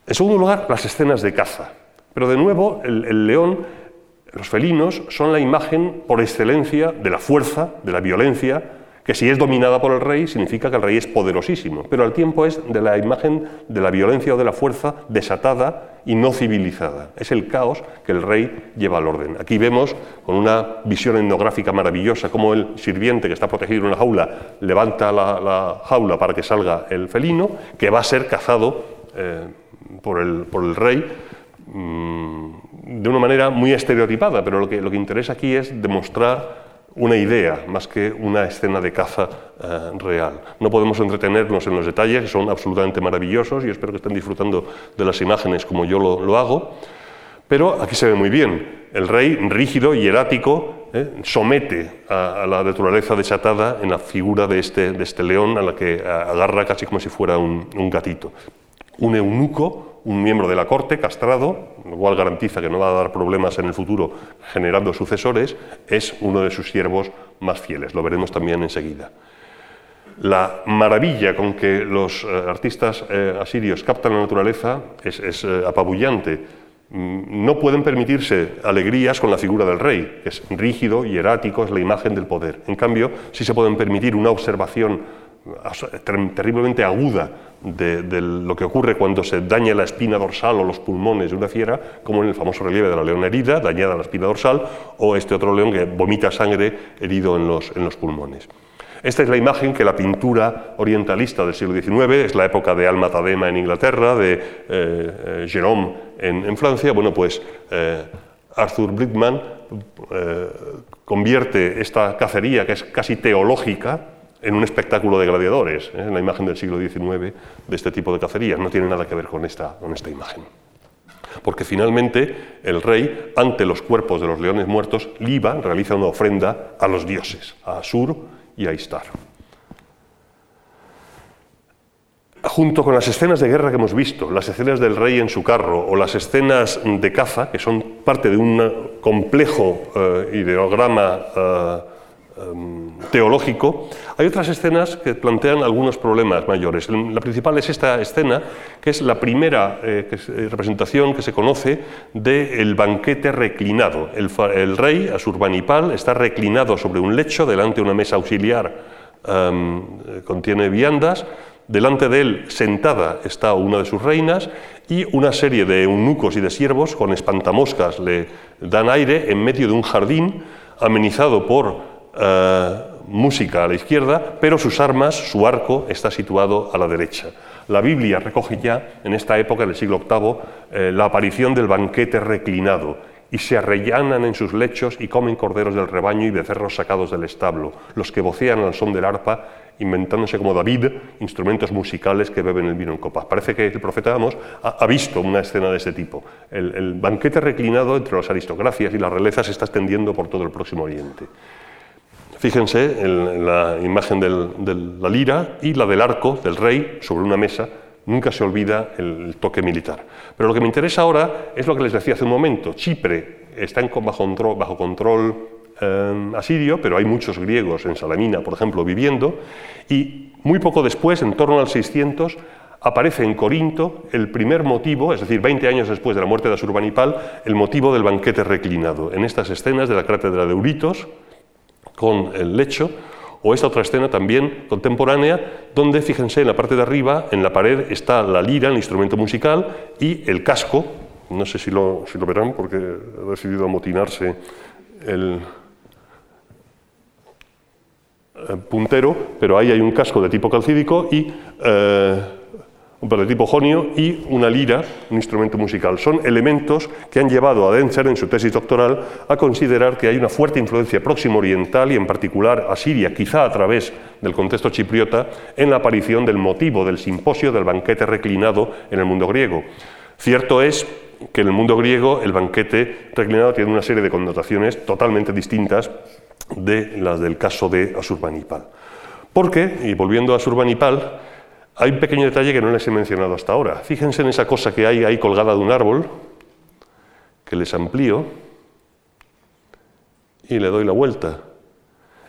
En segundo lugar, las escenas de caza. Pero de nuevo, el león, los felinos, son la imagen por excelencia de la fuerza, de la violencia, que si es dominada por el rey significa que el rey es poderosísimo, pero al tiempo es de la imagen de la violencia o de la fuerza desatada y no civilizada. Es el caos que el rey lleva al orden. Aquí vemos con una visión etnográfica maravillosa cómo el sirviente que está protegido en una jaula levanta la, jaula para que salga el felino, que va a ser cazado eh, por, el, por, el, rey mm, de una manera muy estereotipada, pero lo que, lo que interesa aquí es demostrar una idea más que una escena de caza eh, real. No podemos entretenernos en los detalles, que son absolutamente maravillosos y espero que estén disfrutando de las imágenes como yo lo, hago, pero aquí se ve muy bien. El rey, rígido y erático, eh, somete a, la naturaleza desatada en la figura de este, este león a la que agarra casi como si fuera un gatito. Un eunuco un miembro de la corte castrado, lo cual garantiza que no va a dar problemas en el futuro generando sucesores, es uno de sus siervos más fieles. Lo veremos también enseguida. La maravilla con que los eh, artistas eh, asirios captan la naturaleza es, eh, apabullante. Mm, no pueden permitirse alegrías con la figura del rey, que es rígido y erático, es la imagen del poder. En cambio, sí se pueden permitir una observación terriblemente aguda de, lo que ocurre cuando se daña la espina dorsal o los pulmones de una fiera, como en el famoso relieve de la leona herida, dañada la espina dorsal, o este otro león que vomita sangre herido en los, en los pulmones. Esta es la imagen que la pintura orientalista del siglo XIX, es la época de Alma Tadema en Inglaterra, de eh, eh Jérôme en, Francia. Bueno, pues eh, Arthur Brickman convierte esta cacería, que es casi teológica, en un espectáculo de gladiadores, ¿eh? en la imagen del siglo XIX de este tipo de cacerías. No tiene nada que ver con esta, con esta imagen. Porque finalmente el rey, ante los cuerpos de los leones muertos, liba, realiza una ofrenda a los dioses, a Asur y a Istar. Junto con las escenas de guerra que hemos visto, las escenas del rey en su carro o las escenas de caza, que son parte de un complejo eh, ideograma eh, teológico, hay otras escenas que plantean algunos problemas mayores. La principal es esta escena, que es la primera eh, representación que se conoce del banquete reclinado. El, rey, Asurbanipal, está reclinado sobre un lecho delante de una mesa auxiliar, em, contiene viandas, Delante de él, sentada, está una de sus reinas y una serie de eunucos y de siervos con espantamoscas le dan aire en medio de un jardín amenizado por eh, música a la izquierda, pero sus armas, su arco, está situado a la derecha. La Biblia recoge ya, en esta época del siglo VIII, eh, la aparición del banquete reclinado y se arrellanan en sus lechos y comen corderos del rebaño y becerros sacados del establo, los que vocean al son del arpa inventándose como David instrumentos musicales que beben el vino en copas. Parece que el profeta Amos ha, visto una escena de ese tipo. El, banquete reclinado entre las aristocracias y las realezas se está extendiendo por todo el Próximo Oriente. Fíjense en la imagen de la lira y la del arco del rey sobre una mesa. Nunca se olvida el, toque militar. Pero lo que me interesa ahora es lo que les decía hace un momento. Chipre está bajo, control, bajo control Em, asirio, pero hay muchos griegos en Salamina, por ejemplo, viviendo, y muy poco después, en torno al 600, aparece en Corinto el primer motivo, es decir, 20 años después de la muerte de Asurbanipal, el motivo del banquete reclinado. En estas escenas de la cátedra de Euritos, con el lecho, o esta otra escena también contemporánea, donde, fíjense, en la parte de arriba, en la pared, está la lira, el instrumento musical, y el casco, no sé si lo, si lo verán porque ha decidido amotinarse el, puntero, pero ahí hay un casco de tipo calcídico y eh, de tipo jonio y una lira, un instrumento musical. Son elementos que han llevado a Denzer en su tesis doctoral a considerar que hay una fuerte influencia próximo oriental y en particular a Siria, quizá a través del contexto chipriota, en la aparición del motivo del simposio del banquete reclinado en el mundo griego. Cierto es que en el mundo griego el banquete reclinado tiene una serie de connotaciones totalmente distintas de las del caso de Asurbanipal. Porque, y volviendo a Asurbanipal, hay un pequeño detalle que no les he mencionado hasta ahora. Fíjense en esa cosa que hay ahí colgada de un árbol, que les amplío y le doy la vuelta.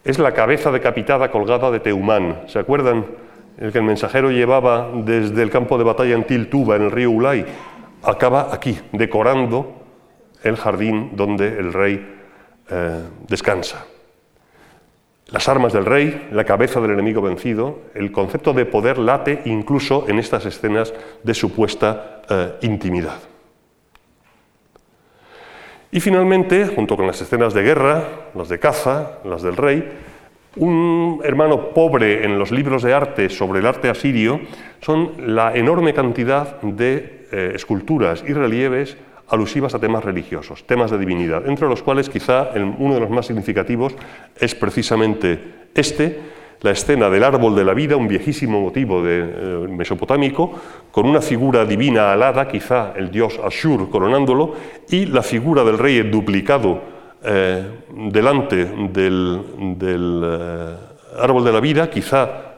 Es la cabeza decapitada colgada de Teumán. ¿Se acuerdan? El que el mensajero llevaba desde el campo de batalla en Tiltuba, en el río Ulay, acaba aquí, decorando el jardín donde el rey eh, descansa las armas del rey, la cabeza del enemigo vencido, el concepto de poder late incluso en estas escenas de supuesta eh, intimidad. Y finalmente, junto con las escenas de guerra, las de caza, las del rey, un hermano pobre en los libros de arte sobre el arte asirio son la enorme cantidad de eh, esculturas y relieves alusivas a temas religiosos, temas de divinidad, entre los cuales quizá uno de los más significativos es precisamente este, la escena del árbol de la vida, un viejísimo motivo eh, mesopotámico, con una figura divina alada, quizá el dios Ashur coronándolo, y la figura del rey duplicado eh, delante del, eh, árbol de la vida, quizá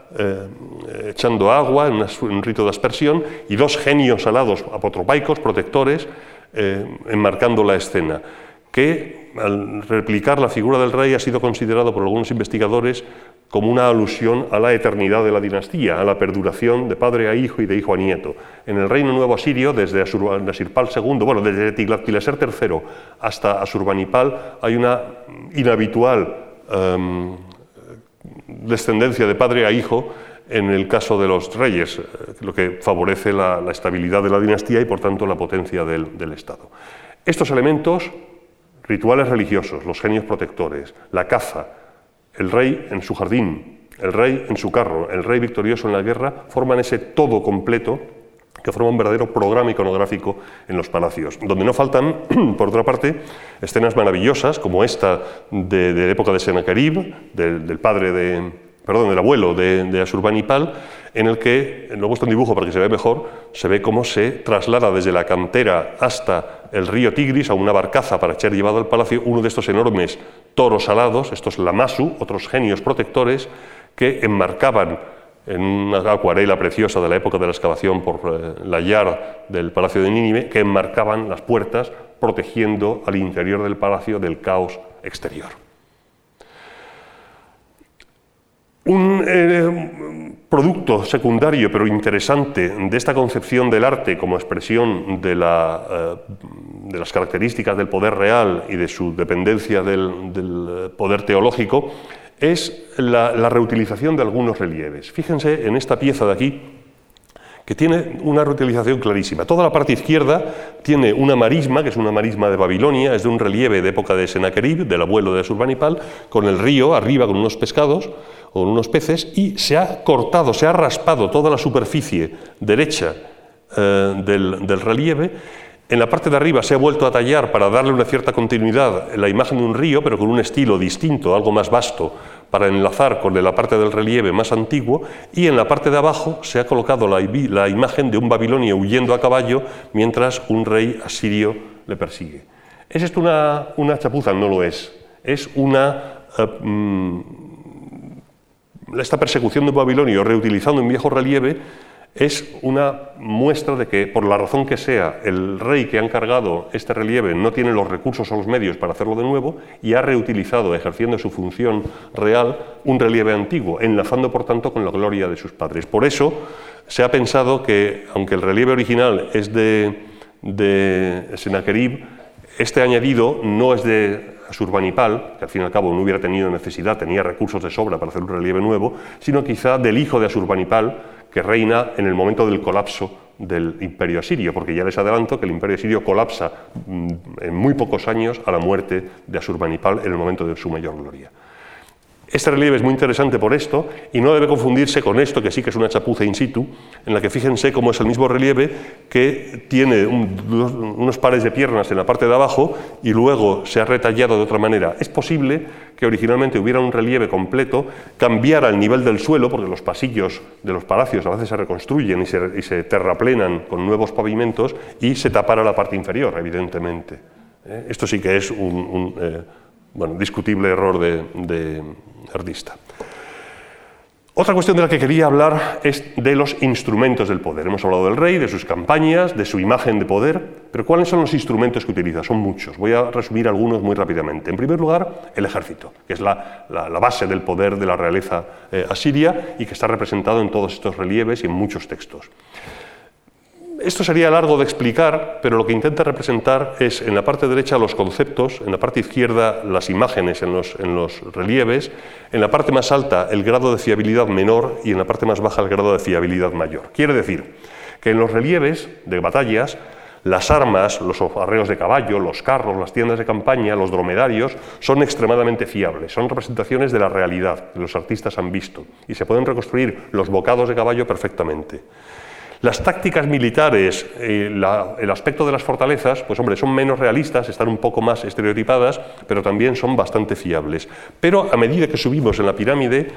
echando agua en, un rito de aspersión, y dos genios alados apotropaicos, protectores, eh, enmarcando la escena, que al replicar la figura del rey ha sido considerado por algunos investigadores como una alusión a la eternidad de la dinastía, a la perduración de padre a hijo y de hijo a nieto. En el reino nuevo asirio, desde Asirpal II, bueno, desde Tiglat-Pileser III hasta Asurbanipal, hay una inhabitual em, descendencia de padre a hijo en el caso de los reyes, eh, lo que favorece la, estabilidad de la dinastía y por tanto la potencia del, Estado. Estos elementos, rituales religiosos, los genios protectores, la caza, el rey en su jardín, el rey en su carro, el rey victorioso en la guerra, forman ese todo completo que forma un verdadero programa iconográfico en los palacios, donde no faltan, por otra parte, escenas maravillosas como esta de, la época de Sennacherib, del padre de, perdón, el abuelo de, de Asurbanipal, en el que, lo he puesto en dibujo para que se vea mejor, se ve cómo se traslada desde la cantera hasta el río Tigris a una barcaza para ser llevado al palacio uno de estos enormes toros alados, estos lamasu, otros genios protectores, que enmarcaban en una acuarela preciosa de la época de la excavación por eh, la yar del palacio de Nínive, que enmarcaban las puertas protegiendo al interior del palacio del caos exterior. Un eh, producto secundario pero interesante de esta concepción del arte como expresión de, eh, las características del poder real y de su dependencia del, poder teológico es la reutilización de algunos relieves. Fíjense en esta pieza de aquí, que tiene una reutilización clarísima. Toda la parte izquierda tiene una marisma, que es una marisma de Babilonia, es de un relieve de época de Senaquerib, del abuelo de Asurbanipal, con el río arriba con unos pescados o unos peces, y se ha cortado, se ha raspado toda la superficie derecha eh, del relieve en la parte de arriba se ha vuelto a tallar para darle una cierta continuidad la imagen de un río, pero con un estilo distinto, algo más vasto, para enlazar con la parte del relieve más antiguo, y en la parte de abajo se ha colocado la, imagen de un babilonio huyendo a caballo mientras un rey asirio le persigue. ¿Es esto una, chapuza? No lo es. Es una... Eh, mm, esta persecución de un babilonio reutilizando un viejo relieve es una muestra de que, por la razón que sea, el rey que ha encargado este relieve no tiene los recursos o los medios para hacerlo de nuevo y ha reutilizado, ejerciendo su función real, un relieve antiguo, enlazando por tanto con la gloria de sus padres. Por eso se ha pensado que, aunque el relieve original es de, de este añadido no es de Asurbanipal, que al fin y al cabo no hubiera tenido necesidad, tenía recursos de sobra para hacer un relieve nuevo, sino quizá del hijo de Asurbanipal, que reina en el momento del colapso del imperio asirio, porque ya les adelanto que el imperio asirio colapsa mm, en muy pocos años a la muerte de Asurbanipal en el momento de su mayor gloria. Este relieve es muy interesante por esto y no debe confundirse con esto, que sí que es una chapuza in situ, en la que fíjense cómo es el mismo relieve que tiene unos pares de piernas en la parte de abajo y luego se ha retallado de otra manera. Es posible que originalmente hubiera un relieve completo, cambiara el nivel del suelo, porque los pasillos de los palacios a veces se reconstruyen y se, terraplenan con nuevos pavimentos y se tapara la parte inferior, evidentemente. ¿Eh? Esto sí que es un, eh, discutible error de artista. Otra cuestión de la que quería hablar es de los instrumentos del poder. Hemos hablado del rey, de sus campañas, de su imagen de poder, pero ¿cuáles son los instrumentos que utiliza? Son muchos. Voy a resumir algunos muy rápidamente. En primer lugar, el ejército, que es la, base del poder de la realeza eh, asiria y que está representado en todos estos relieves y en muchos textos. Esto sería largo de explicar, pero lo que intenta representar es en la parte derecha los conceptos, en la parte izquierda las imágenes en los, relieves, en la parte más alta el grado de fiabilidad menor y en la parte más baja el grado de fiabilidad mayor. Quiere decir que en los relieves de batallas las armas, los arreos de caballo, los carros, las tiendas de campaña, los dromedarios, son extremadamente fiables, son representaciones de la realidad que los artistas han visto y se pueden reconstruir los bocados de caballo perfectamente. Las tácticas militares, eh, el aspecto de las fortalezas, pues hombre, son menos realistas, están un poco más estereotipadas, pero también son bastante fiables. Pero a medida que subimos en la pirámide,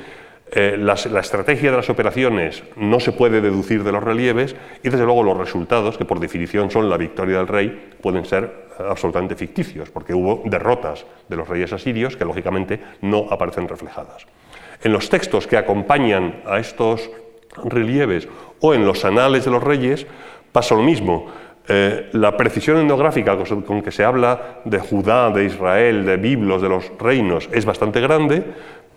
eh, la, estrategia de las operaciones no se puede deducir de los relieves y desde luego los resultados, que por definición son la victoria del rey, pueden ser absolutamente ficticios, porque hubo derrotas de los reyes asirios que lógicamente no aparecen reflejadas. En los textos que acompañan a estos relieves o en los anales de los reyes, pasa lo mismo. Eh, la precisión etnográfica con que se habla de Judá, de Israel, de Biblos, de los reinos, es bastante grande,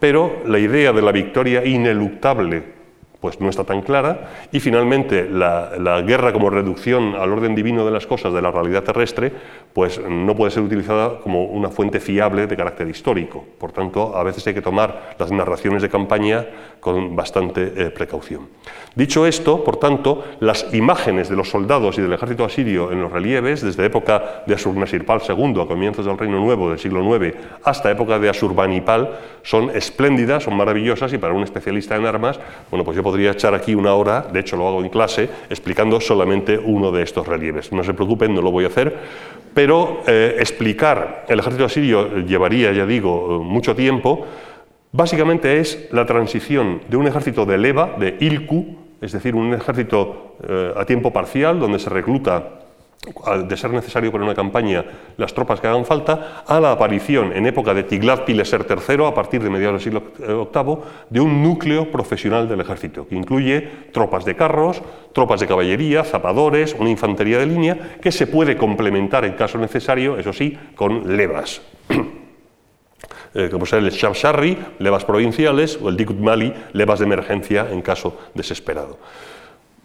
pero la idea de la victoria ineluctable pues no está tan clara. Y finalmente, la, guerra como reducción al orden divino de las cosas de la realidad terrestre, pues no puede ser utilizada como una fuente fiable de carácter histórico. Por tanto, a veces hay que tomar las narraciones de campaña con bastante eh, precaución. Dicho esto, por tanto, las imágenes de los soldados y del ejército asirio en los relieves, desde época de Ashurnasirpal II, a comienzos del Reino Nuevo del siglo IX, hasta época de Asurbanipal, son espléndidas, son maravillosas y para un especialista en armas, bueno, pues yo podría echar aquí una hora, de hecho lo hago en clase, explicando solamente uno de estos relieves. No se preocupen, no lo voy a hacer, pero eh, explicar el ejército asirio llevaría, ya digo, mucho tiempo. Básicamente es la transición de un ejército de leva, de ilku, es decir, un ejército eh, a tiempo parcial, donde se recluta de ser necesario para una campaña las tropas que hagan falta, a la aparición en época de Tiglat-Pileser III, a partir de mediados del siglo VIII, de un núcleo profesional del ejército, que incluye tropas de carros, tropas de caballería, zapadores, una infantería de línea, que se puede complementar en caso necesario, eso sí, con levas. eh, como ser el Shabsharri, levas provinciales, o el Dikut Mali, levas de emergencia en caso desesperado.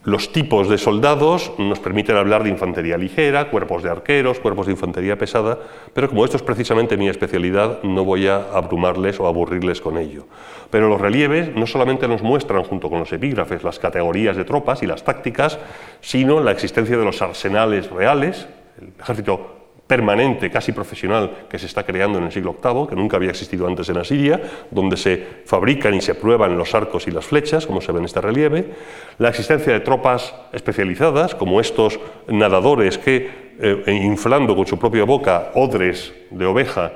Los tipos de soldados nos permiten hablar de infantería ligera, cuerpos de arqueros, cuerpos de infantería pesada, pero como esto es precisamente mi especialidad, no voy a abrumarles o aburrirles con ello. Pero los relieves no solamente nos muestran, junto con los epígrafes, las categorías de tropas y las tácticas, sino la existencia de los arsenales reales, el ejército permanente, casi profesional, que se está creando en el siglo VIII, que nunca había existido antes en Asiria, donde se fabrican y se prueban los arcos y las flechas, como se ve en este relieve, la existencia de tropas especializadas, como estos nadadores que, eh, inflando con su propia boca odres de oveja,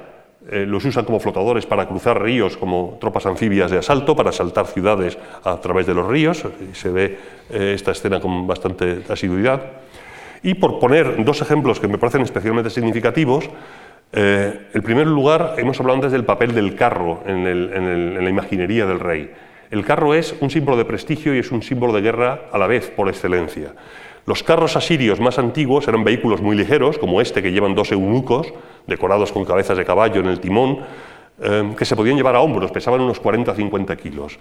eh, los usan como flotadores para cruzar ríos como tropas anfibias de asalto, para asaltar ciudades a través de los ríos, se ve eh, esta escena con bastante asiduidad. Y por poner dos ejemplos que me parecen especialmente significativos, eh, en primer lugar, hemos hablado antes del papel del carro en, la imaginería del rey. El carro es un símbolo de prestigio y es un símbolo de guerra a la vez, por excelencia. Los carros asirios más antiguos eran vehículos muy ligeros, como este que llevan dos eunucos, decorados con cabezas de caballo en el timón, eh, que se podían llevar a hombros, pesaban unos 40-50 kilos.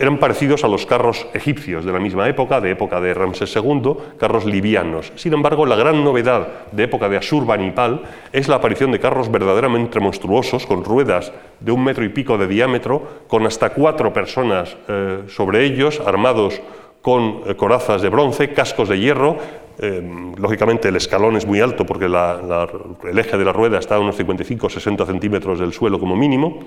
Eran parecidos a los carros egipcios de la misma época, de época de Ramsés II, carros livianos. Sin embargo, la gran novedad de época de Ashurbanipal es la aparición de carros verdaderamente monstruosos, con ruedas de un metro y pico de diámetro, con hasta cuatro personas eh, sobre ellos, armados con eh, corazas de bronce, cascos de hierro. Eh, lógicamente el escalón es muy alto porque el eje de la rueda está a unos 55-60 centímetros del suelo como mínimo.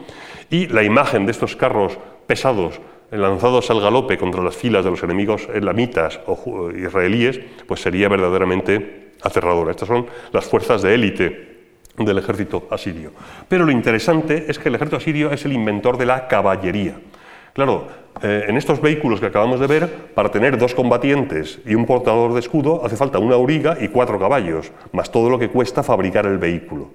Y la imagen de estos carros pesados lanzados al galope contra las filas de los enemigos elamitas o israelíes, pues sería verdaderamente aterradora. Estas son las fuerzas de élite del ejército asirio. Pero lo interesante es que el ejército asirio es el inventor de la caballería. Claro, eh, en estos vehículos que acabamos de ver, para tener dos combatientes y un portador de escudo, hace falta una auriga y cuatro caballos, más todo lo que cuesta fabricar el vehículo.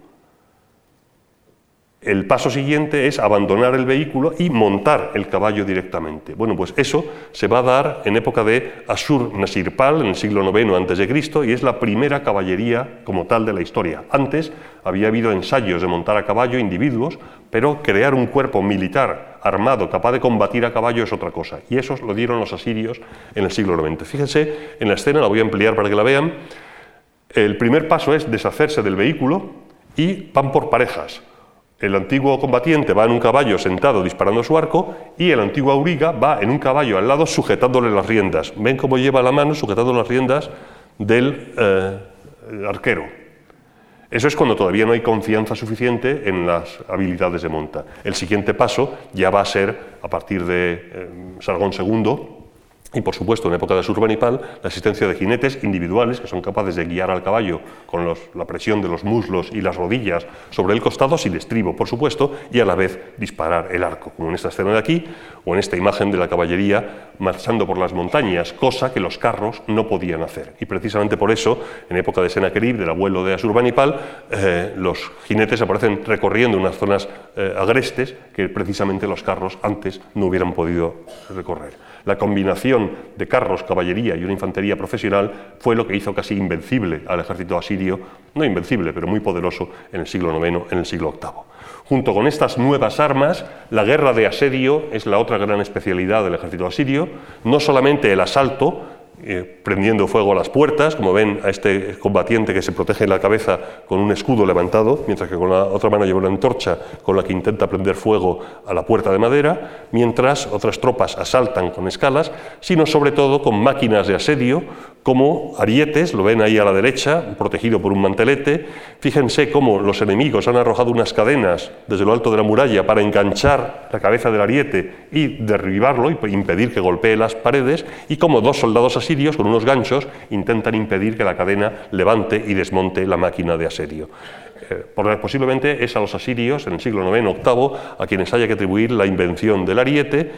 El paso siguiente es abandonar el vehículo y montar el caballo directamente. Bueno, pues eso se va a dar en época de Ashur-Nasirpal, en el siglo IX a.C., y es la primera caballería como tal de la historia. Antes había habido ensayos de montar a caballo individuos, pero crear un cuerpo militar armado capaz de combatir a caballo es otra cosa. Y eso lo dieron los asirios en el siglo XX. Fíjense en la escena, la voy a ampliar para que la vean. El primer paso es deshacerse del vehículo y van por parejas. El antiguo combatiente va en un caballo sentado disparando su arco y el antiguo auriga va en un caballo al lado sujetándole las riendas. ¿Ven cómo lleva la mano sujetando las riendas del eh, arquero? Eso es cuando todavía no hay confianza suficiente en las habilidades de monta. El siguiente paso ya va a ser, a partir de eh, Sargón II, y por supuesto, en época de Surbanipal, la existencia de jinetes individuales que son capaces de guiar al caballo con la presión de los muslos y las rodillas sobre el costado, sin estribo, por supuesto, y a la vez disparar el arco, como en esta escena de aquí, o en esta imagen de la caballería marchando por las montañas, cosa que los carros no podían hacer. Y precisamente por eso, en época de Senaquerib, del abuelo de Asurbanipal, eh, los jinetes aparecen recorriendo unas zonas eh, agrestes que precisamente los carros antes no hubieran podido recorrer. La combinación de carros, caballería y una infantería profesional fue lo que hizo casi invencible al ejército asirio, no invencible, pero muy poderoso en el siglo IX, en el siglo VIII. Junto con estas nuevas armas, la guerra de asedio es la otra gran especialidad del ejército asirio, no solamente el asalto, eh, prendiendo fuego a las puertas, como ven a este combatiente que se protege la cabeza con un escudo levantado, mientras que con la otra mano lleva una antorcha con la que intenta prender fuego a la puerta de madera, mientras otras tropas asaltan con escalas, sino sobre todo con máquinas de asedio, como arietes, lo ven ahí a la derecha, protegido por un mantelete. Fíjense cómo los enemigos han arrojado unas cadenas desde lo alto de la muralla para enganchar la cabeza del ariete y derribarlo y impedir que golpee las paredes, y cómo dos soldados asirios con unos ganchos intentan impedir que la cadena levante y desmonte la máquina de asedio. Eh, posiblemente es a los asirios en el siglo IX, VIII, a quienes haya que atribuir la invención del ariete,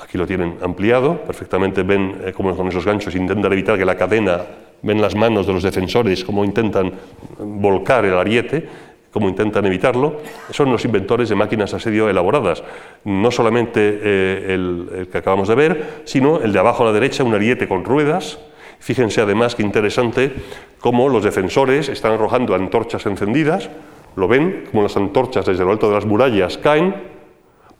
Aquí lo tienen ampliado, perfectamente ven eh, cómo con esos ganchos intentan evitar que la cadena, ven las manos de los defensores, cómo intentan volcar el ariete, cómo intentan evitarlo. Son los inventores de máquinas de asedio elaboradas. No solamente eh, el, que acabamos de ver, sino el de abajo a la derecha, un ariete con ruedas. Fíjense además que interesante cómo los defensores están arrojando antorchas encendidas, Lo ven como las antorchas desde lo alto de las murallas caen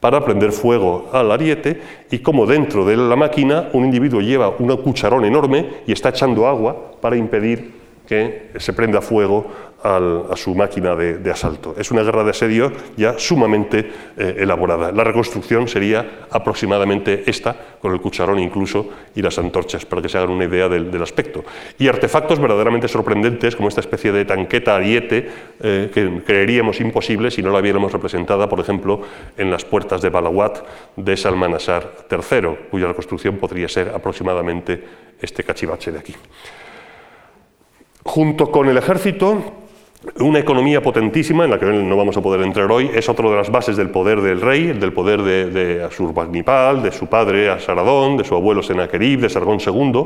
para prender fuego al ariete y como dentro de la máquina un individuo lleva un cucharón enorme y está echando agua para impedir que se prenda fuego a su máquina de, asalto. Es una guerra de asedio ya sumamente eh, elaborada. La reconstrucción sería aproximadamente esta, con el cucharón incluso y las antorchas, para que se hagan una idea del, aspecto. Y artefactos verdaderamente sorprendentes, como esta especie de tanqueta ariete, eh, que creeríamos imposible si no la viéramos representada, por ejemplo, en las puertas de Balawat de Salmanasar III, cuya reconstrucción podría ser aproximadamente este cachivache de aquí. Junto con el ejército, una economía potentísima, en la que no vamos a poder entrar hoy, es otra de las bases del poder del rey, del poder de, de Asurbanipal, de su padre Asaradón, de su abuelo Senaquerib, de Sargón II.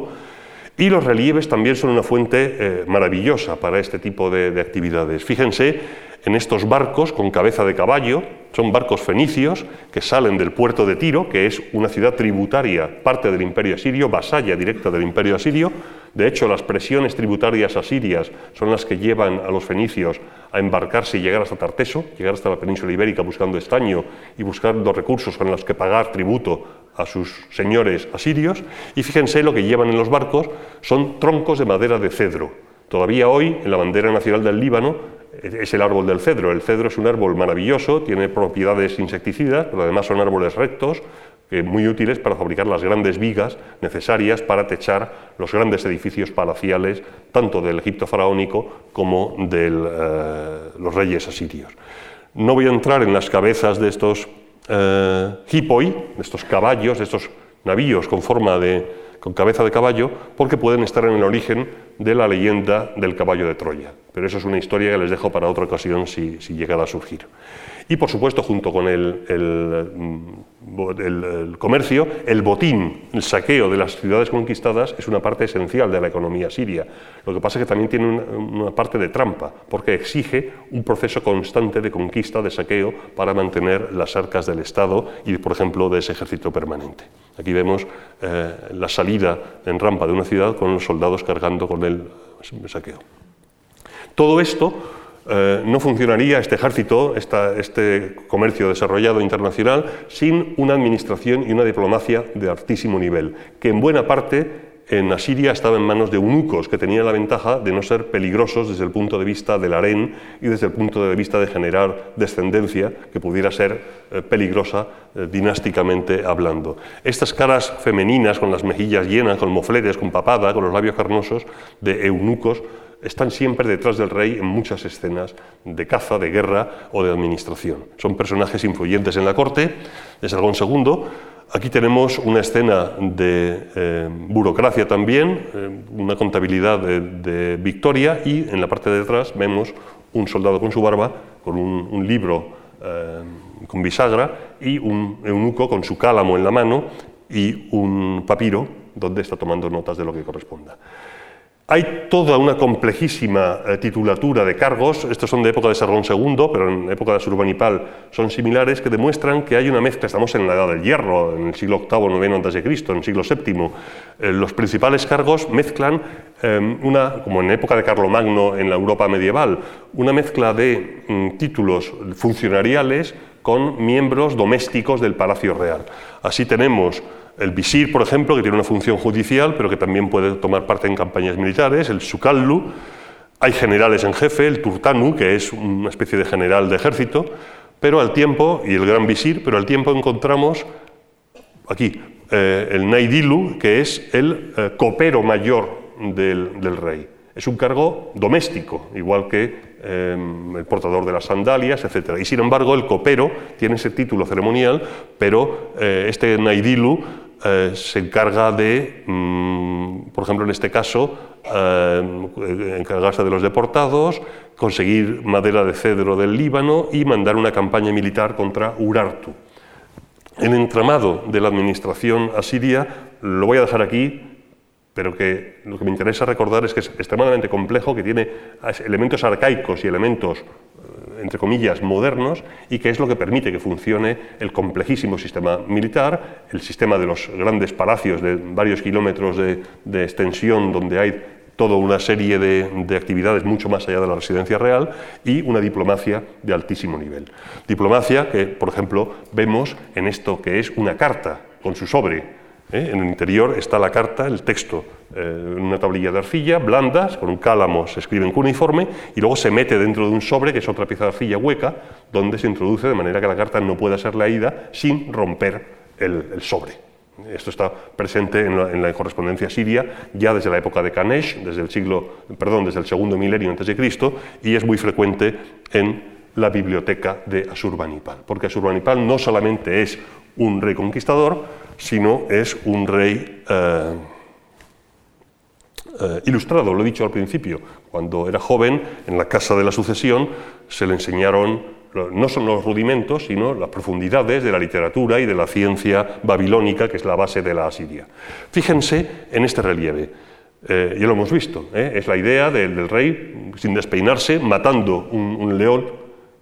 Y los relieves también son una fuente eh, maravillosa para este tipo de, de actividades. Fíjense en estos barcos con cabeza de caballo, son barcos fenicios que salen del puerto de Tiro, que es una ciudad tributaria, parte del imperio asirio, vasalla directa del imperio asirio, de hecho, las presiones tributarias asirias son las que llevan a los fenicios a embarcarse y llegar hasta Tarteso, llegar hasta la península ibérica buscando estaño y buscando recursos con los que pagar tributo a sus señores asirios. Y fíjense lo que llevan en los barcos son troncos de madera de cedro. Todavía hoy, en la bandera nacional del Líbano, es el árbol del cedro. El cedro es un árbol maravilloso, tiene propiedades insecticidas, pero además son árboles rectos, muy útiles para fabricar las grandes vigas necesarias para techar los grandes edificios palaciales, tanto del Egipto faraónico como de eh, los reyes asirios. No voy a entrar en las cabezas de estos eh, hipoi, de estos caballos, de estos navíos con forma de con cabeza de caballo, porque pueden estar en el origen de la leyenda del caballo de Troya. Pero eso es una historia que les dejo para otra ocasión si, si llegara a surgir. Y por supuesto, junto con el, comercio, el botín, el saqueo de las ciudades conquistadas es una parte esencial de la economía siria. Lo que pasa es que también tiene una, parte de trampa, porque exige un proceso constante de conquista, de saqueo, para mantener las arcas del Estado y, por ejemplo, de ese ejército permanente. Aquí vemos eh, la salida en rampa de una ciudad con los soldados cargando con el saqueo. Todo esto eh, no funcionaría este ejército, este comercio desarrollado internacional, sin una administración y una diplomacia de altísimo nivel, que en buena parte en Asiria estaba en manos de eunucos, que tenían la ventaja de no ser peligrosos desde el punto de vista del harén y desde el punto de vista de generar descendencia que pudiera ser eh, peligrosa eh, dinásticamente hablando. Estas caras femeninas con las mejillas llenas, con mofletes, con papada, con los labios carnosos, de eunucos, están siempre detrás del rey en muchas escenas de caza, de guerra o de administración. Son personajes influyentes en la corte de Sargón II. Aquí tenemos una escena de eh, burocracia también, eh, una contabilidad de, victoria y en la parte de detrás vemos un soldado con su barba, con un, libro eh, con bisagra y un eunuco con su cálamo en la mano y un papiro donde está tomando notas de lo que corresponda. Hay toda una complejísima eh, titulatura de cargos, estos son de época de Sargón II, pero en época de Surbanipal son similares, que demuestran que hay una mezcla, estamos en la Edad del Hierro, en el siglo VIII, IX a.C., en el siglo VII. Eh, los principales cargos mezclan, em, una, como en época de Carlomagno en la Europa medieval, una mezcla de mm, títulos funcionariales con miembros domésticos del Palacio Real. Así tenemos el visir, por ejemplo, que tiene una función judicial, pero que también puede tomar parte en campañas militares, el sukallu, hay generales en jefe, el turtanu, que es una especie de general de ejército, pero al tiempo, y el gran visir, pero al tiempo encontramos aquí eh, el naidilu, que es el eh, copero mayor del, rey. Es un cargo doméstico, igual que em, el portador de las sandalias, etc. Y sin embargo, el copero tiene ese título ceremonial, pero eh, este naidilu eh, se encarga de, mm, por ejemplo, en este caso, eh, encargarse de los deportados, conseguir madera de cedro del Líbano y mandar una campaña militar contra Urartu. El entramado de la administración asiria lo voy a dejar aquí, pero que lo que me interesa recordar es que es extremadamente complejo, que tiene elementos arcaicos y elementos entre comillas, modernos y que es lo que permite que funcione el complejísimo sistema militar, el sistema de los grandes palacios de varios kilómetros de, extensión donde hay toda una serie de, de, actividades mucho más allá de la residencia real y una diplomacia de altísimo nivel. Diplomacia que, por ejemplo, vemos en esto que es una carta con su sobre, ¿eh? En el interior está la carta, el texto, eh, en una tablilla de arcilla, blandas, con un cálamo se escribe en cuneiforme, y luego se mete dentro de un sobre, que es otra pieza de arcilla hueca, donde se introduce de manera que la carta no pueda ser leída sin romper el, sobre. Esto está presente en la, correspondencia siria ya desde la época de Kanesh, desde el siglo, perdón, desde el segundo milenio antes de Cristo, y es muy frecuente en la biblioteca de Asurbanipal, porque Asurbanipal no solamente es un rey conquistador, sino es un rey eh, eh, ilustrado, lo he dicho al principio. Cuando era joven, en la casa de la sucesión, se le enseñaron no son los rudimentos, sino las profundidades de la literatura y de la ciencia babilónica, que es la base de la Asiria. Fíjense en este relieve. Eh, ya lo hemos visto, es la idea del, rey, sin despeinarse, matando un, león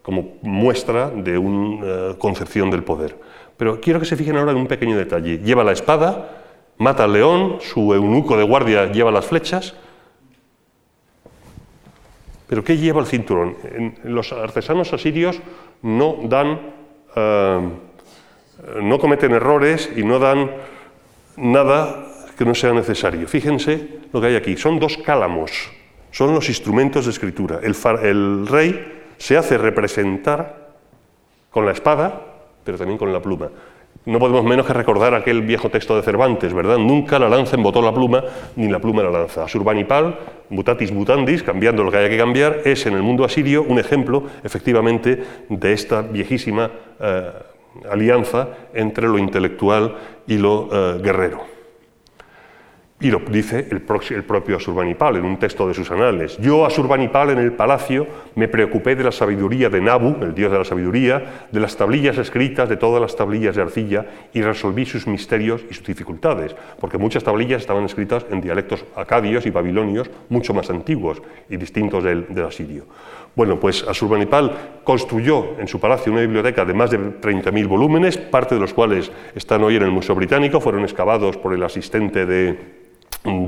como muestra de una concepción del poder. Pero quiero que se fijen ahora en un pequeño detalle. Lleva la espada, mata al león, su eunuco de guardia lleva las flechas. Pero ¿qué lleva el cinturón? Los artesanos asirios no dan, eh, no cometen errores y no dan nada que no sea necesario. Fíjense lo que hay aquí. Son dos cálamos, son los instrumentos de escritura. El rey se hace representar con la espada pero también con la pluma. No podemos menos que recordar aquel viejo texto de Cervantes, ¿verdad? Nunca la lanza embotó la pluma, ni la pluma la lanza. Asurbanipal, mutatis mutandis, cambiando lo que haya que cambiar, es en el mundo asirio un ejemplo, efectivamente, de esta viejísima eh, alianza entre lo intelectual y lo eh, guerrero. Y lo dice el, propio Asurbanipal en un texto de sus anales. Yo, Asurbanipal, en el palacio me preocupé de la sabiduría de Nabu, el dios de la sabiduría, de las tablillas escritas, de todas las tablillas de arcilla, y resolví sus misterios y sus dificultades, porque muchas tablillas estaban escritas en dialectos acadios y babilonios mucho más antiguos y distintos del, del asirio. Bueno, pues Asurbanipal construyó en su palacio una biblioteca de más de 30.000 volúmenes, parte de los cuales están hoy en el Museo Británico, fueron excavados por el asistente de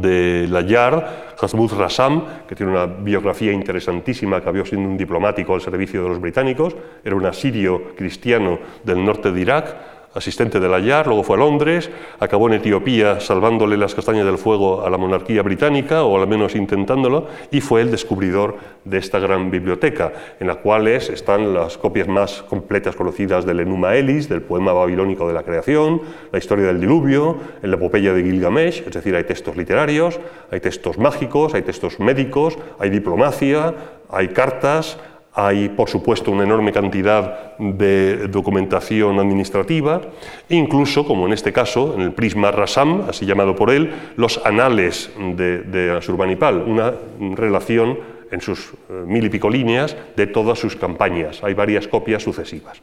de Layard, Hasmud Rassam, que tiene una biografía interesantísima, que había sido un diplomático al servicio de los británicos, era un asirio cristiano del norte de Irak, asistente de la YAR, luego fue a Londres, acabó en Etiopía salvándole las castañas del fuego a la monarquía británica, o al menos intentándolo, y fue el descubridor de esta gran biblioteca, en la cual están las copias más completas conocidas del Enuma Elis, del poema babilónico de la creación, la historia del diluvio, la epopeya de Gilgamesh, es decir, hay textos literarios, hay textos mágicos, hay textos médicos, hay diplomacia, hay cartas, hay, por supuesto, una enorme cantidad de documentación administrativa, incluso, como en este caso, en el prisma Rasam, así llamado por él, los anales de, de una relación en sus eh, mil y pico líneas de todas sus campañas. Hay varias copias sucesivas.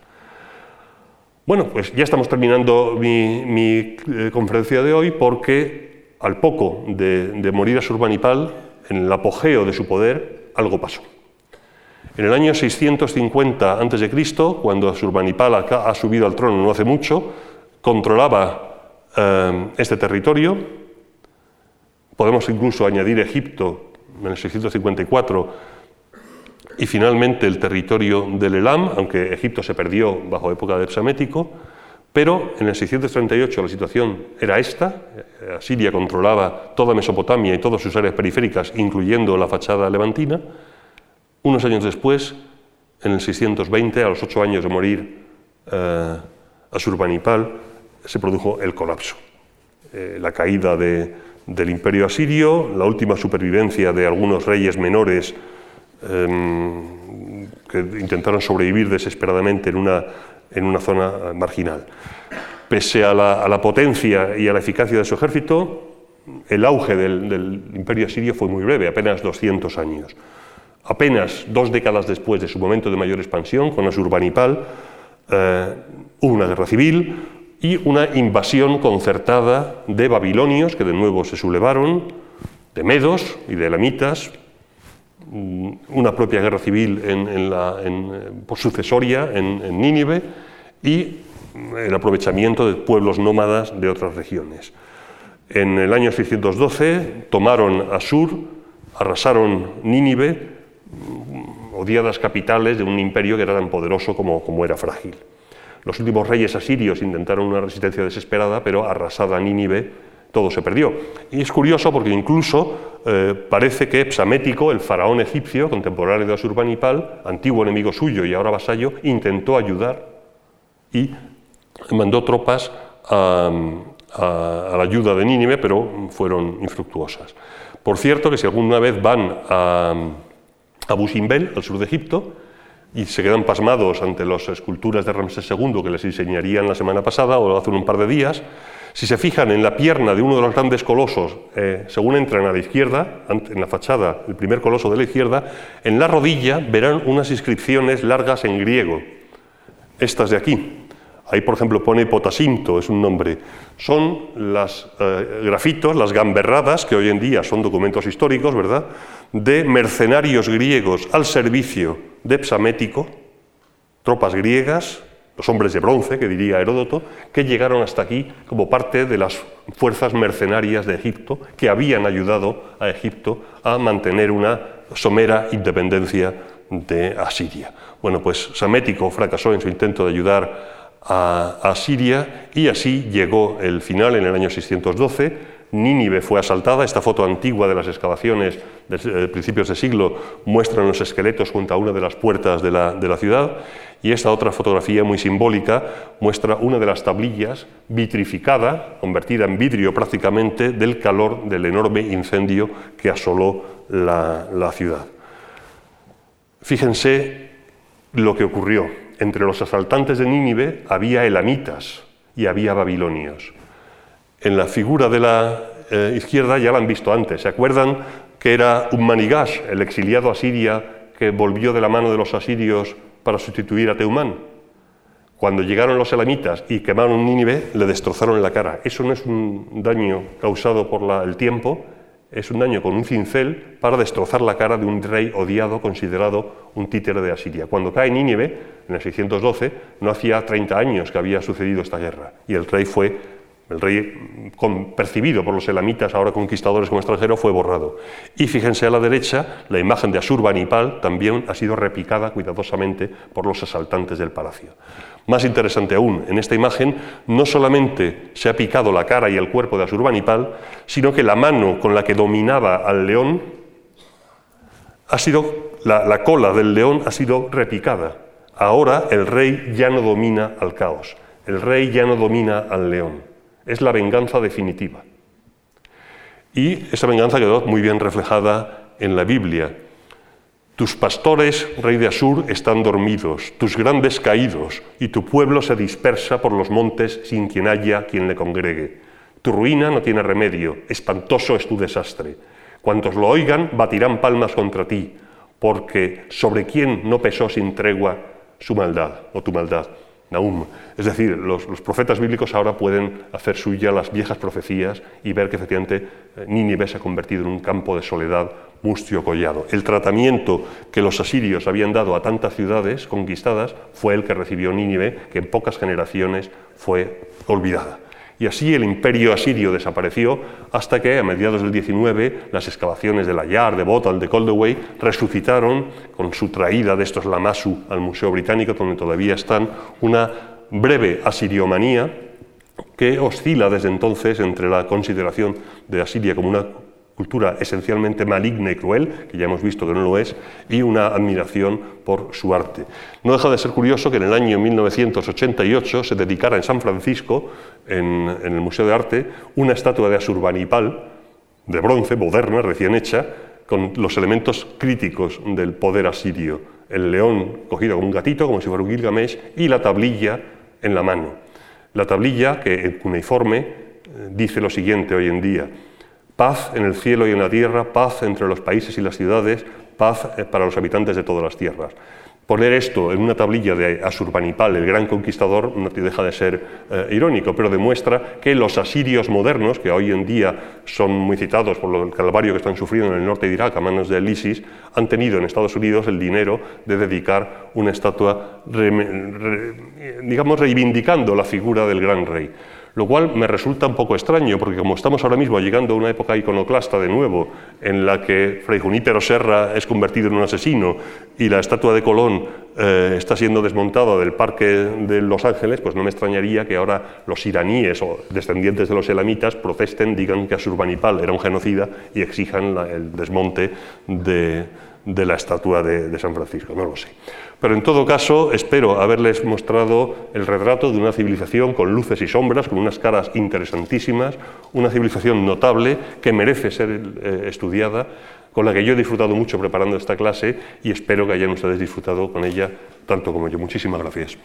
Bueno, pues ya estamos terminando mi, eh, conferencia de hoy porque al poco de, de morir Asurbanipal, en el apogeo de su poder, algo pasó. En el año 650 a.C., cuando Asurbanipal ha subido al trono no hace mucho, controlaba eh, este territorio. Podemos incluso añadir Egipto en el 654 y finalmente el territorio del Elam, aunque Egipto se perdió bajo época de Psamético, pero en el 638 la situación era esta, Asiria controlaba toda Mesopotamia y todas sus áreas periféricas, incluyendo la fachada levantina, unos años después, en el 620, a los ocho años de morir eh, Asurbanipal, se produjo el colapso, eh, la caída del imperio asirio, la última supervivencia de algunos reyes menores em, que intentaron sobrevivir desesperadamente en una, en una zona marginal. Pese a la, potencia y a la eficacia de su ejército, el auge del imperio asirio fue muy breve, apenas 200 años. Apenas dos décadas después de su momento de mayor expansión, con Asurbanipal, eh, hubo una guerra civil y una invasión concertada de babilonios, que de nuevo se sublevaron, de medos y de elamitas, mm, una propia guerra civil en, eh, por sucesoria en, Nínive y el aprovechamiento de pueblos nómadas de otras regiones. En el año 612 tomaron Asur arrasaron Nínive, odiadas capitales de un imperio que era tan poderoso como, como era frágil. Los últimos reyes asirios intentaron una resistencia desesperada, pero arrasada Nínive, todo se perdió. Y es curioso porque incluso eh, parece que Psamético, el faraón egipcio contemporáneo de Asurbanipal, antiguo enemigo suyo y ahora vasallo, intentó ayudar y mandó tropas a, la ayuda de Nínive, pero fueron infructuosas. Por cierto, que si alguna vez van a, a Busimbel, al sur de Egipto, y se quedan pasmados ante las esculturas de Ramsés II que les enseñarían la semana pasada o hace un par de días, si se fijan en la pierna de uno de los grandes colosos, eh, según entran a la izquierda, en la fachada, el primer coloso de la izquierda, en la rodilla verán unas inscripciones largas en griego. Estas de aquí. Ahí, por ejemplo, pone potasinto, es un nombre. Son las eh, grafitos, las gamberradas, que hoy en día son documentos históricos, ¿verdad?, de mercenarios griegos al servicio de Psamético, tropas griegas, los hombres de bronce, que diría Heródoto, que llegaron hasta aquí como parte de las fuerzas mercenarias de Egipto, que habían ayudado a Egipto a mantener una somera independencia de Asiria. Bueno, pues Samético fracasó en su intento de ayudar a Asiria y así llegó el final en el año 612 Nínive fue asaltada. Esta foto antigua de las excavaciones de eh, principios de siglo muestra los esqueletos junto a una de las puertas de la, ciudad. Y esta otra fotografía muy simbólica muestra una de las tablillas vitrificada, convertida en vidrio prácticamente, del calor del enorme incendio que asoló la ciudad. Fíjense lo que ocurrió. Entre los asaltantes de Nínive había elamitas y había babilonios en la figura de la eh, izquierda ya la han visto antes. ¿Se acuerdan que era un Manigash, el exiliado a Siria, que volvió de la mano de los asirios para sustituir a Teumán? Cuando llegaron los elamitas y quemaron Nínive, le destrozaron la cara. Eso no es un daño causado por el tiempo, es un daño con un cincel para destrozar la cara de un rey odiado, considerado un títere de Asiria. Cuando cae Nínive, en el 612, no hacía 30 años que había sucedido esta guerra, y el rey fue el rey percibido por los elamitas, ahora conquistadores como extranjero, fue borrado. Y fíjense a la derecha, la imagen de Asurbanipal también ha sido replicada cuidadosamente por los asaltantes del palacio. Más interesante aún, en esta imagen no solamente se ha picado la cara y el cuerpo de Asurbanipal, sino que la mano con la que dominaba al león ha sido, la cola del león ha sido repicada. Ahora el rey ya no domina al caos, el rey ya no domina al león es la venganza definitiva. Y esa venganza quedó muy bien reflejada en la Biblia. Tus pastores, rey de Asur, están dormidos, tus grandes caídos, y tu pueblo se dispersa por los montes sin quien haya quien le congregue. Tu ruina no tiene remedio, espantoso es tu desastre. Cuantos lo oigan batirán palmas contra ti, porque sobre quién no pesó sin tregua su maldad o tu maldad. Es decir, los, profetas bíblicos ahora pueden hacer suya las viejas profecías y ver que efectivamente eh, Nínive se ha convertido en un campo de soledad mustio collado. El tratamiento que los asirios habían dado a tantas ciudades conquistadas fue el que recibió Nínive, que en pocas generaciones fue olvidada. Y así el imperio asirio desapareció hasta que a mediados del 19 las excavaciones de la Yar, de Botal, de Coldaway resucitaron con su traída de estos Lamassu al Museo Británico, donde todavía están, una breve asiriomanía que oscila desde entonces entre la consideración de Asiria como una cultura esencialmente maligna y cruel, que ya hemos visto que no lo es, y una admiración por su arte. No deja de ser curioso que en el año 1988 se dedicara en San Francisco, en, el Museo de Arte, una estatua de Asurbanipal, de bronce, moderna, recién hecha, con los elementos críticos del poder asirio. El león cogido como un gatito, como si fuera un Gilgamesh, y la tablilla en la mano. La tablilla, que en cuneiforme, eh, dice lo siguiente hoy en día, Paz en el cielo y en la tierra, paz entre los países y las ciudades, paz eh, para los habitantes de todas las tierras. Poner esto en una tablilla de Asurbanipal, el gran conquistador, no deja de ser eh, irónico, pero demuestra que los asirios modernos, que hoy en día son muy citados por el calvario que están sufriendo en el norte de Irak a manos del ISIS, han tenido en Estados Unidos el dinero de dedicar una estatua, digamos, reivindicando la figura del gran rey. Lo cual me resulta un poco extraño, porque como estamos ahora mismo llegando a una época iconoclasta de nuevo, en la que Fray Junípero Serra es convertido en un asesino y la estatua de Colón eh, está siendo desmontada del Parque de Los Ángeles, pues no me extrañaría que ahora los iraníes o descendientes de los elamitas protesten, digan que Asurbanipal era un genocida y exijan el desmonte de, la estatua de San Francisco, no lo sé. Pero en todo caso, espero haberles mostrado el retrato de una civilización con luces y sombras, con unas caras interesantísimas, una civilización notable que merece ser eh, estudiada, con la que yo he disfrutado mucho preparando esta clase y espero que hayan ustedes disfrutado con ella tanto como yo. Muchísimas gracias.